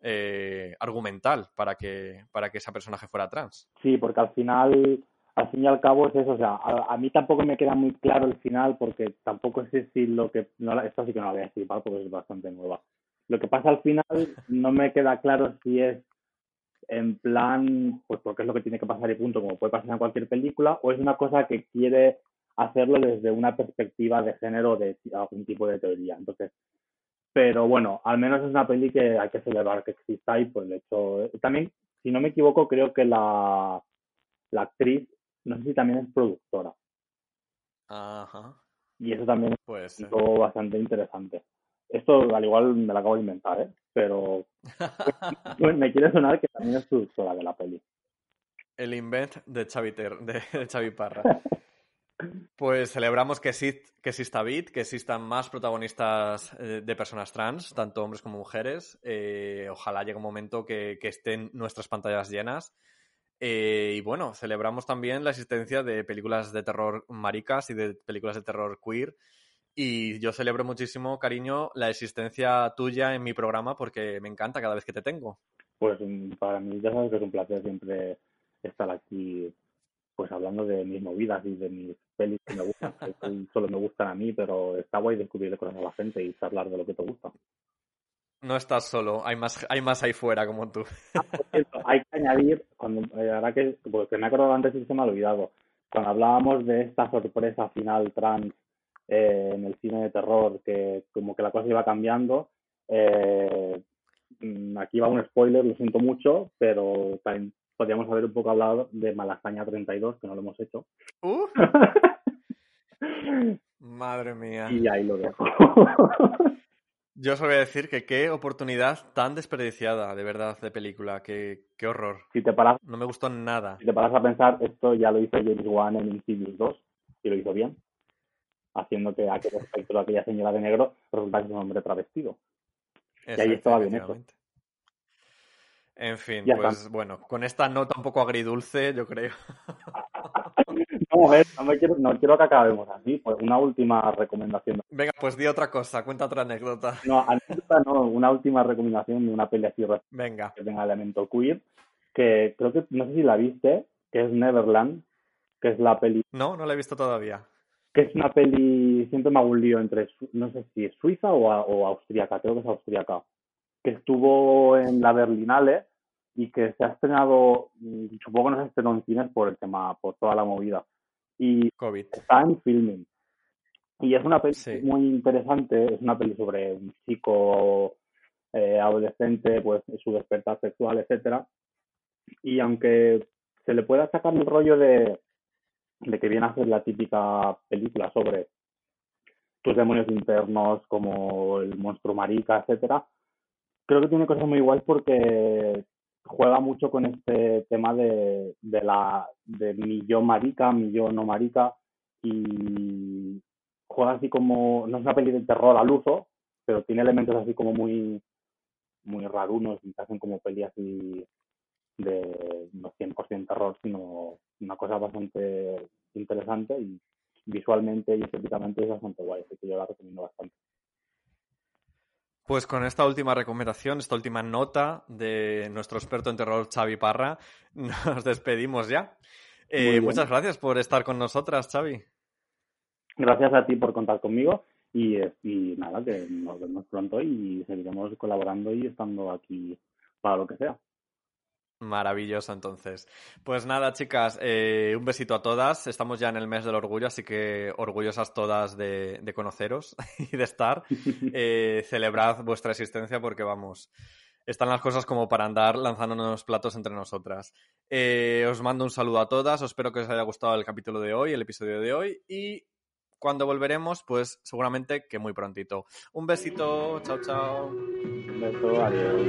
eh, argumental para que, para que ese personaje fuera trans. Sí, porque al final, al fin y al cabo es eso, o sea, a, mí tampoco me queda muy claro el final porque tampoco sé si lo que, no, esto sí que no la voy a decir porque es bastante nueva. Lo que pasa al final no me queda claro si es en plan, pues porque es lo que tiene que pasar y punto, como puede pasar en cualquier película, o es una cosa que quiere hacerlo desde una perspectiva de género de algún tipo de teoría. Entonces, pero bueno, al menos es una peli que hay que celebrar que exista y pues de hecho, también, si no me equivoco, creo que la, la actriz, no sé si también es productora, Ajá, y eso también pues... es algo bastante interesante. Esto al igual me lo acabo de inventar, ¿eh? pero pues, me quiere sonar que también es productora de la peli. El invent de Xavi, Ter- de, Xavi Parra. Pues celebramos que, exist- que exista Bit, que existan más protagonistas eh, de personas trans, tanto hombres como mujeres. Eh, ojalá llegue un momento que, que estén nuestras pantallas llenas. Eh, y bueno, celebramos también la existencia de películas de terror maricas y de películas de terror queer. Y yo celebro muchísimo, cariño, la existencia tuya en mi programa porque me encanta cada vez que te tengo. Pues mm, para mí ya sabes que es un placer siempre estar aquí pues hablando de mis movidas y de mis pelis que me gustan, que solo me gustan a mí, pero está guay descubrirle cosas a la gente y charlar de lo que te gusta. No estás solo, hay más, hay más ahí fuera como tú. Por cierto, hay que añadir, cuando, eh, ahora que, porque me he acordado antes y se me ha olvidado, cuando hablábamos de esta sorpresa final trans eh, en el cine de terror, que como que la cosa iba cambiando, eh, mm, aquí va un spoiler, lo siento mucho, pero también podríamos haber un poco hablado de Malasaña 32, que no lo hemos hecho. Uh, madre mía. y ahí lo dejo. Yo os voy a decir que qué oportunidad tan desperdiciada, de verdad, de película. Qué, qué horror. si, te paras, No me gustó nada. si te paras a pensar, esto ya lo hizo James Wan en Insidious 2 y lo hizo bien, haciendo que aquel espectro aquella señora de negro resulta que es un hombre travestido. ahí estaba bien hecho. En fin, Ya pues está. bueno, con esta nota un poco agridulce, yo creo. No, a ver, no, me quiero, no quiero que acabemos así. Pues una última recomendación. Venga, pues di otra cosa, cuenta otra anécdota. No, anécdota no, una última recomendación de una peli así Venga. que tenga elemento queer, que creo que, no sé si la viste, que es Neverland, que es la peli, No, no la he visto todavía. Que es una peli, siempre me hago un lío entre, no sé si es suiza o, a- o austríaca, creo que es austríaca, que estuvo en la Berlinale y que se ha estrenado, mm, supongo que no se estrenó en cines por el tema, por toda la movida. Y COVID. está en filming. Y es una peli Sí. muy interesante, es una peli sobre un chico eh, adolescente, pues su despertar sexual, etcétera. Y aunque se le pueda sacar el rollo de, de que viene a ser la típica película sobre tus demonios internos, como el monstruo marica, etcétera, creo que tiene cosas muy guays porque juega mucho con este tema de, de la de mi yo marica, mi yo no marica y juega así como no es una peli de terror al uso, pero tiene elementos así como muy muy rarunos y hacen como peli así de no 100% terror, sino una cosa bastante interesante y visualmente y estéticamente es bastante guay, así que yo la recomiendo bastante. Pues con esta última recomendación, esta última nota de nuestro experto en terror, Xavi Parra, nos despedimos ya. Eh, muchas gracias por estar con nosotras, Xavi. gracias a ti por contar conmigo y, y nada, que nos vemos pronto y seguiremos colaborando y estando aquí para lo que sea. Maravilloso, entonces. Pues nada, chicas, eh, un besito a todas. Estamos ya en el mes del orgullo, así que orgullosas todas de, conoceros y de estar. Eh, celebrad vuestra existencia porque, vamos, están las cosas como para andar lanzándonos platos entre nosotras. Eh, os mando un saludo a todas, espero que os haya gustado el capítulo de hoy, el episodio de hoy y cuando volveremos, pues seguramente que muy prontito. Un besito, chao, chao. Un beso, adiós.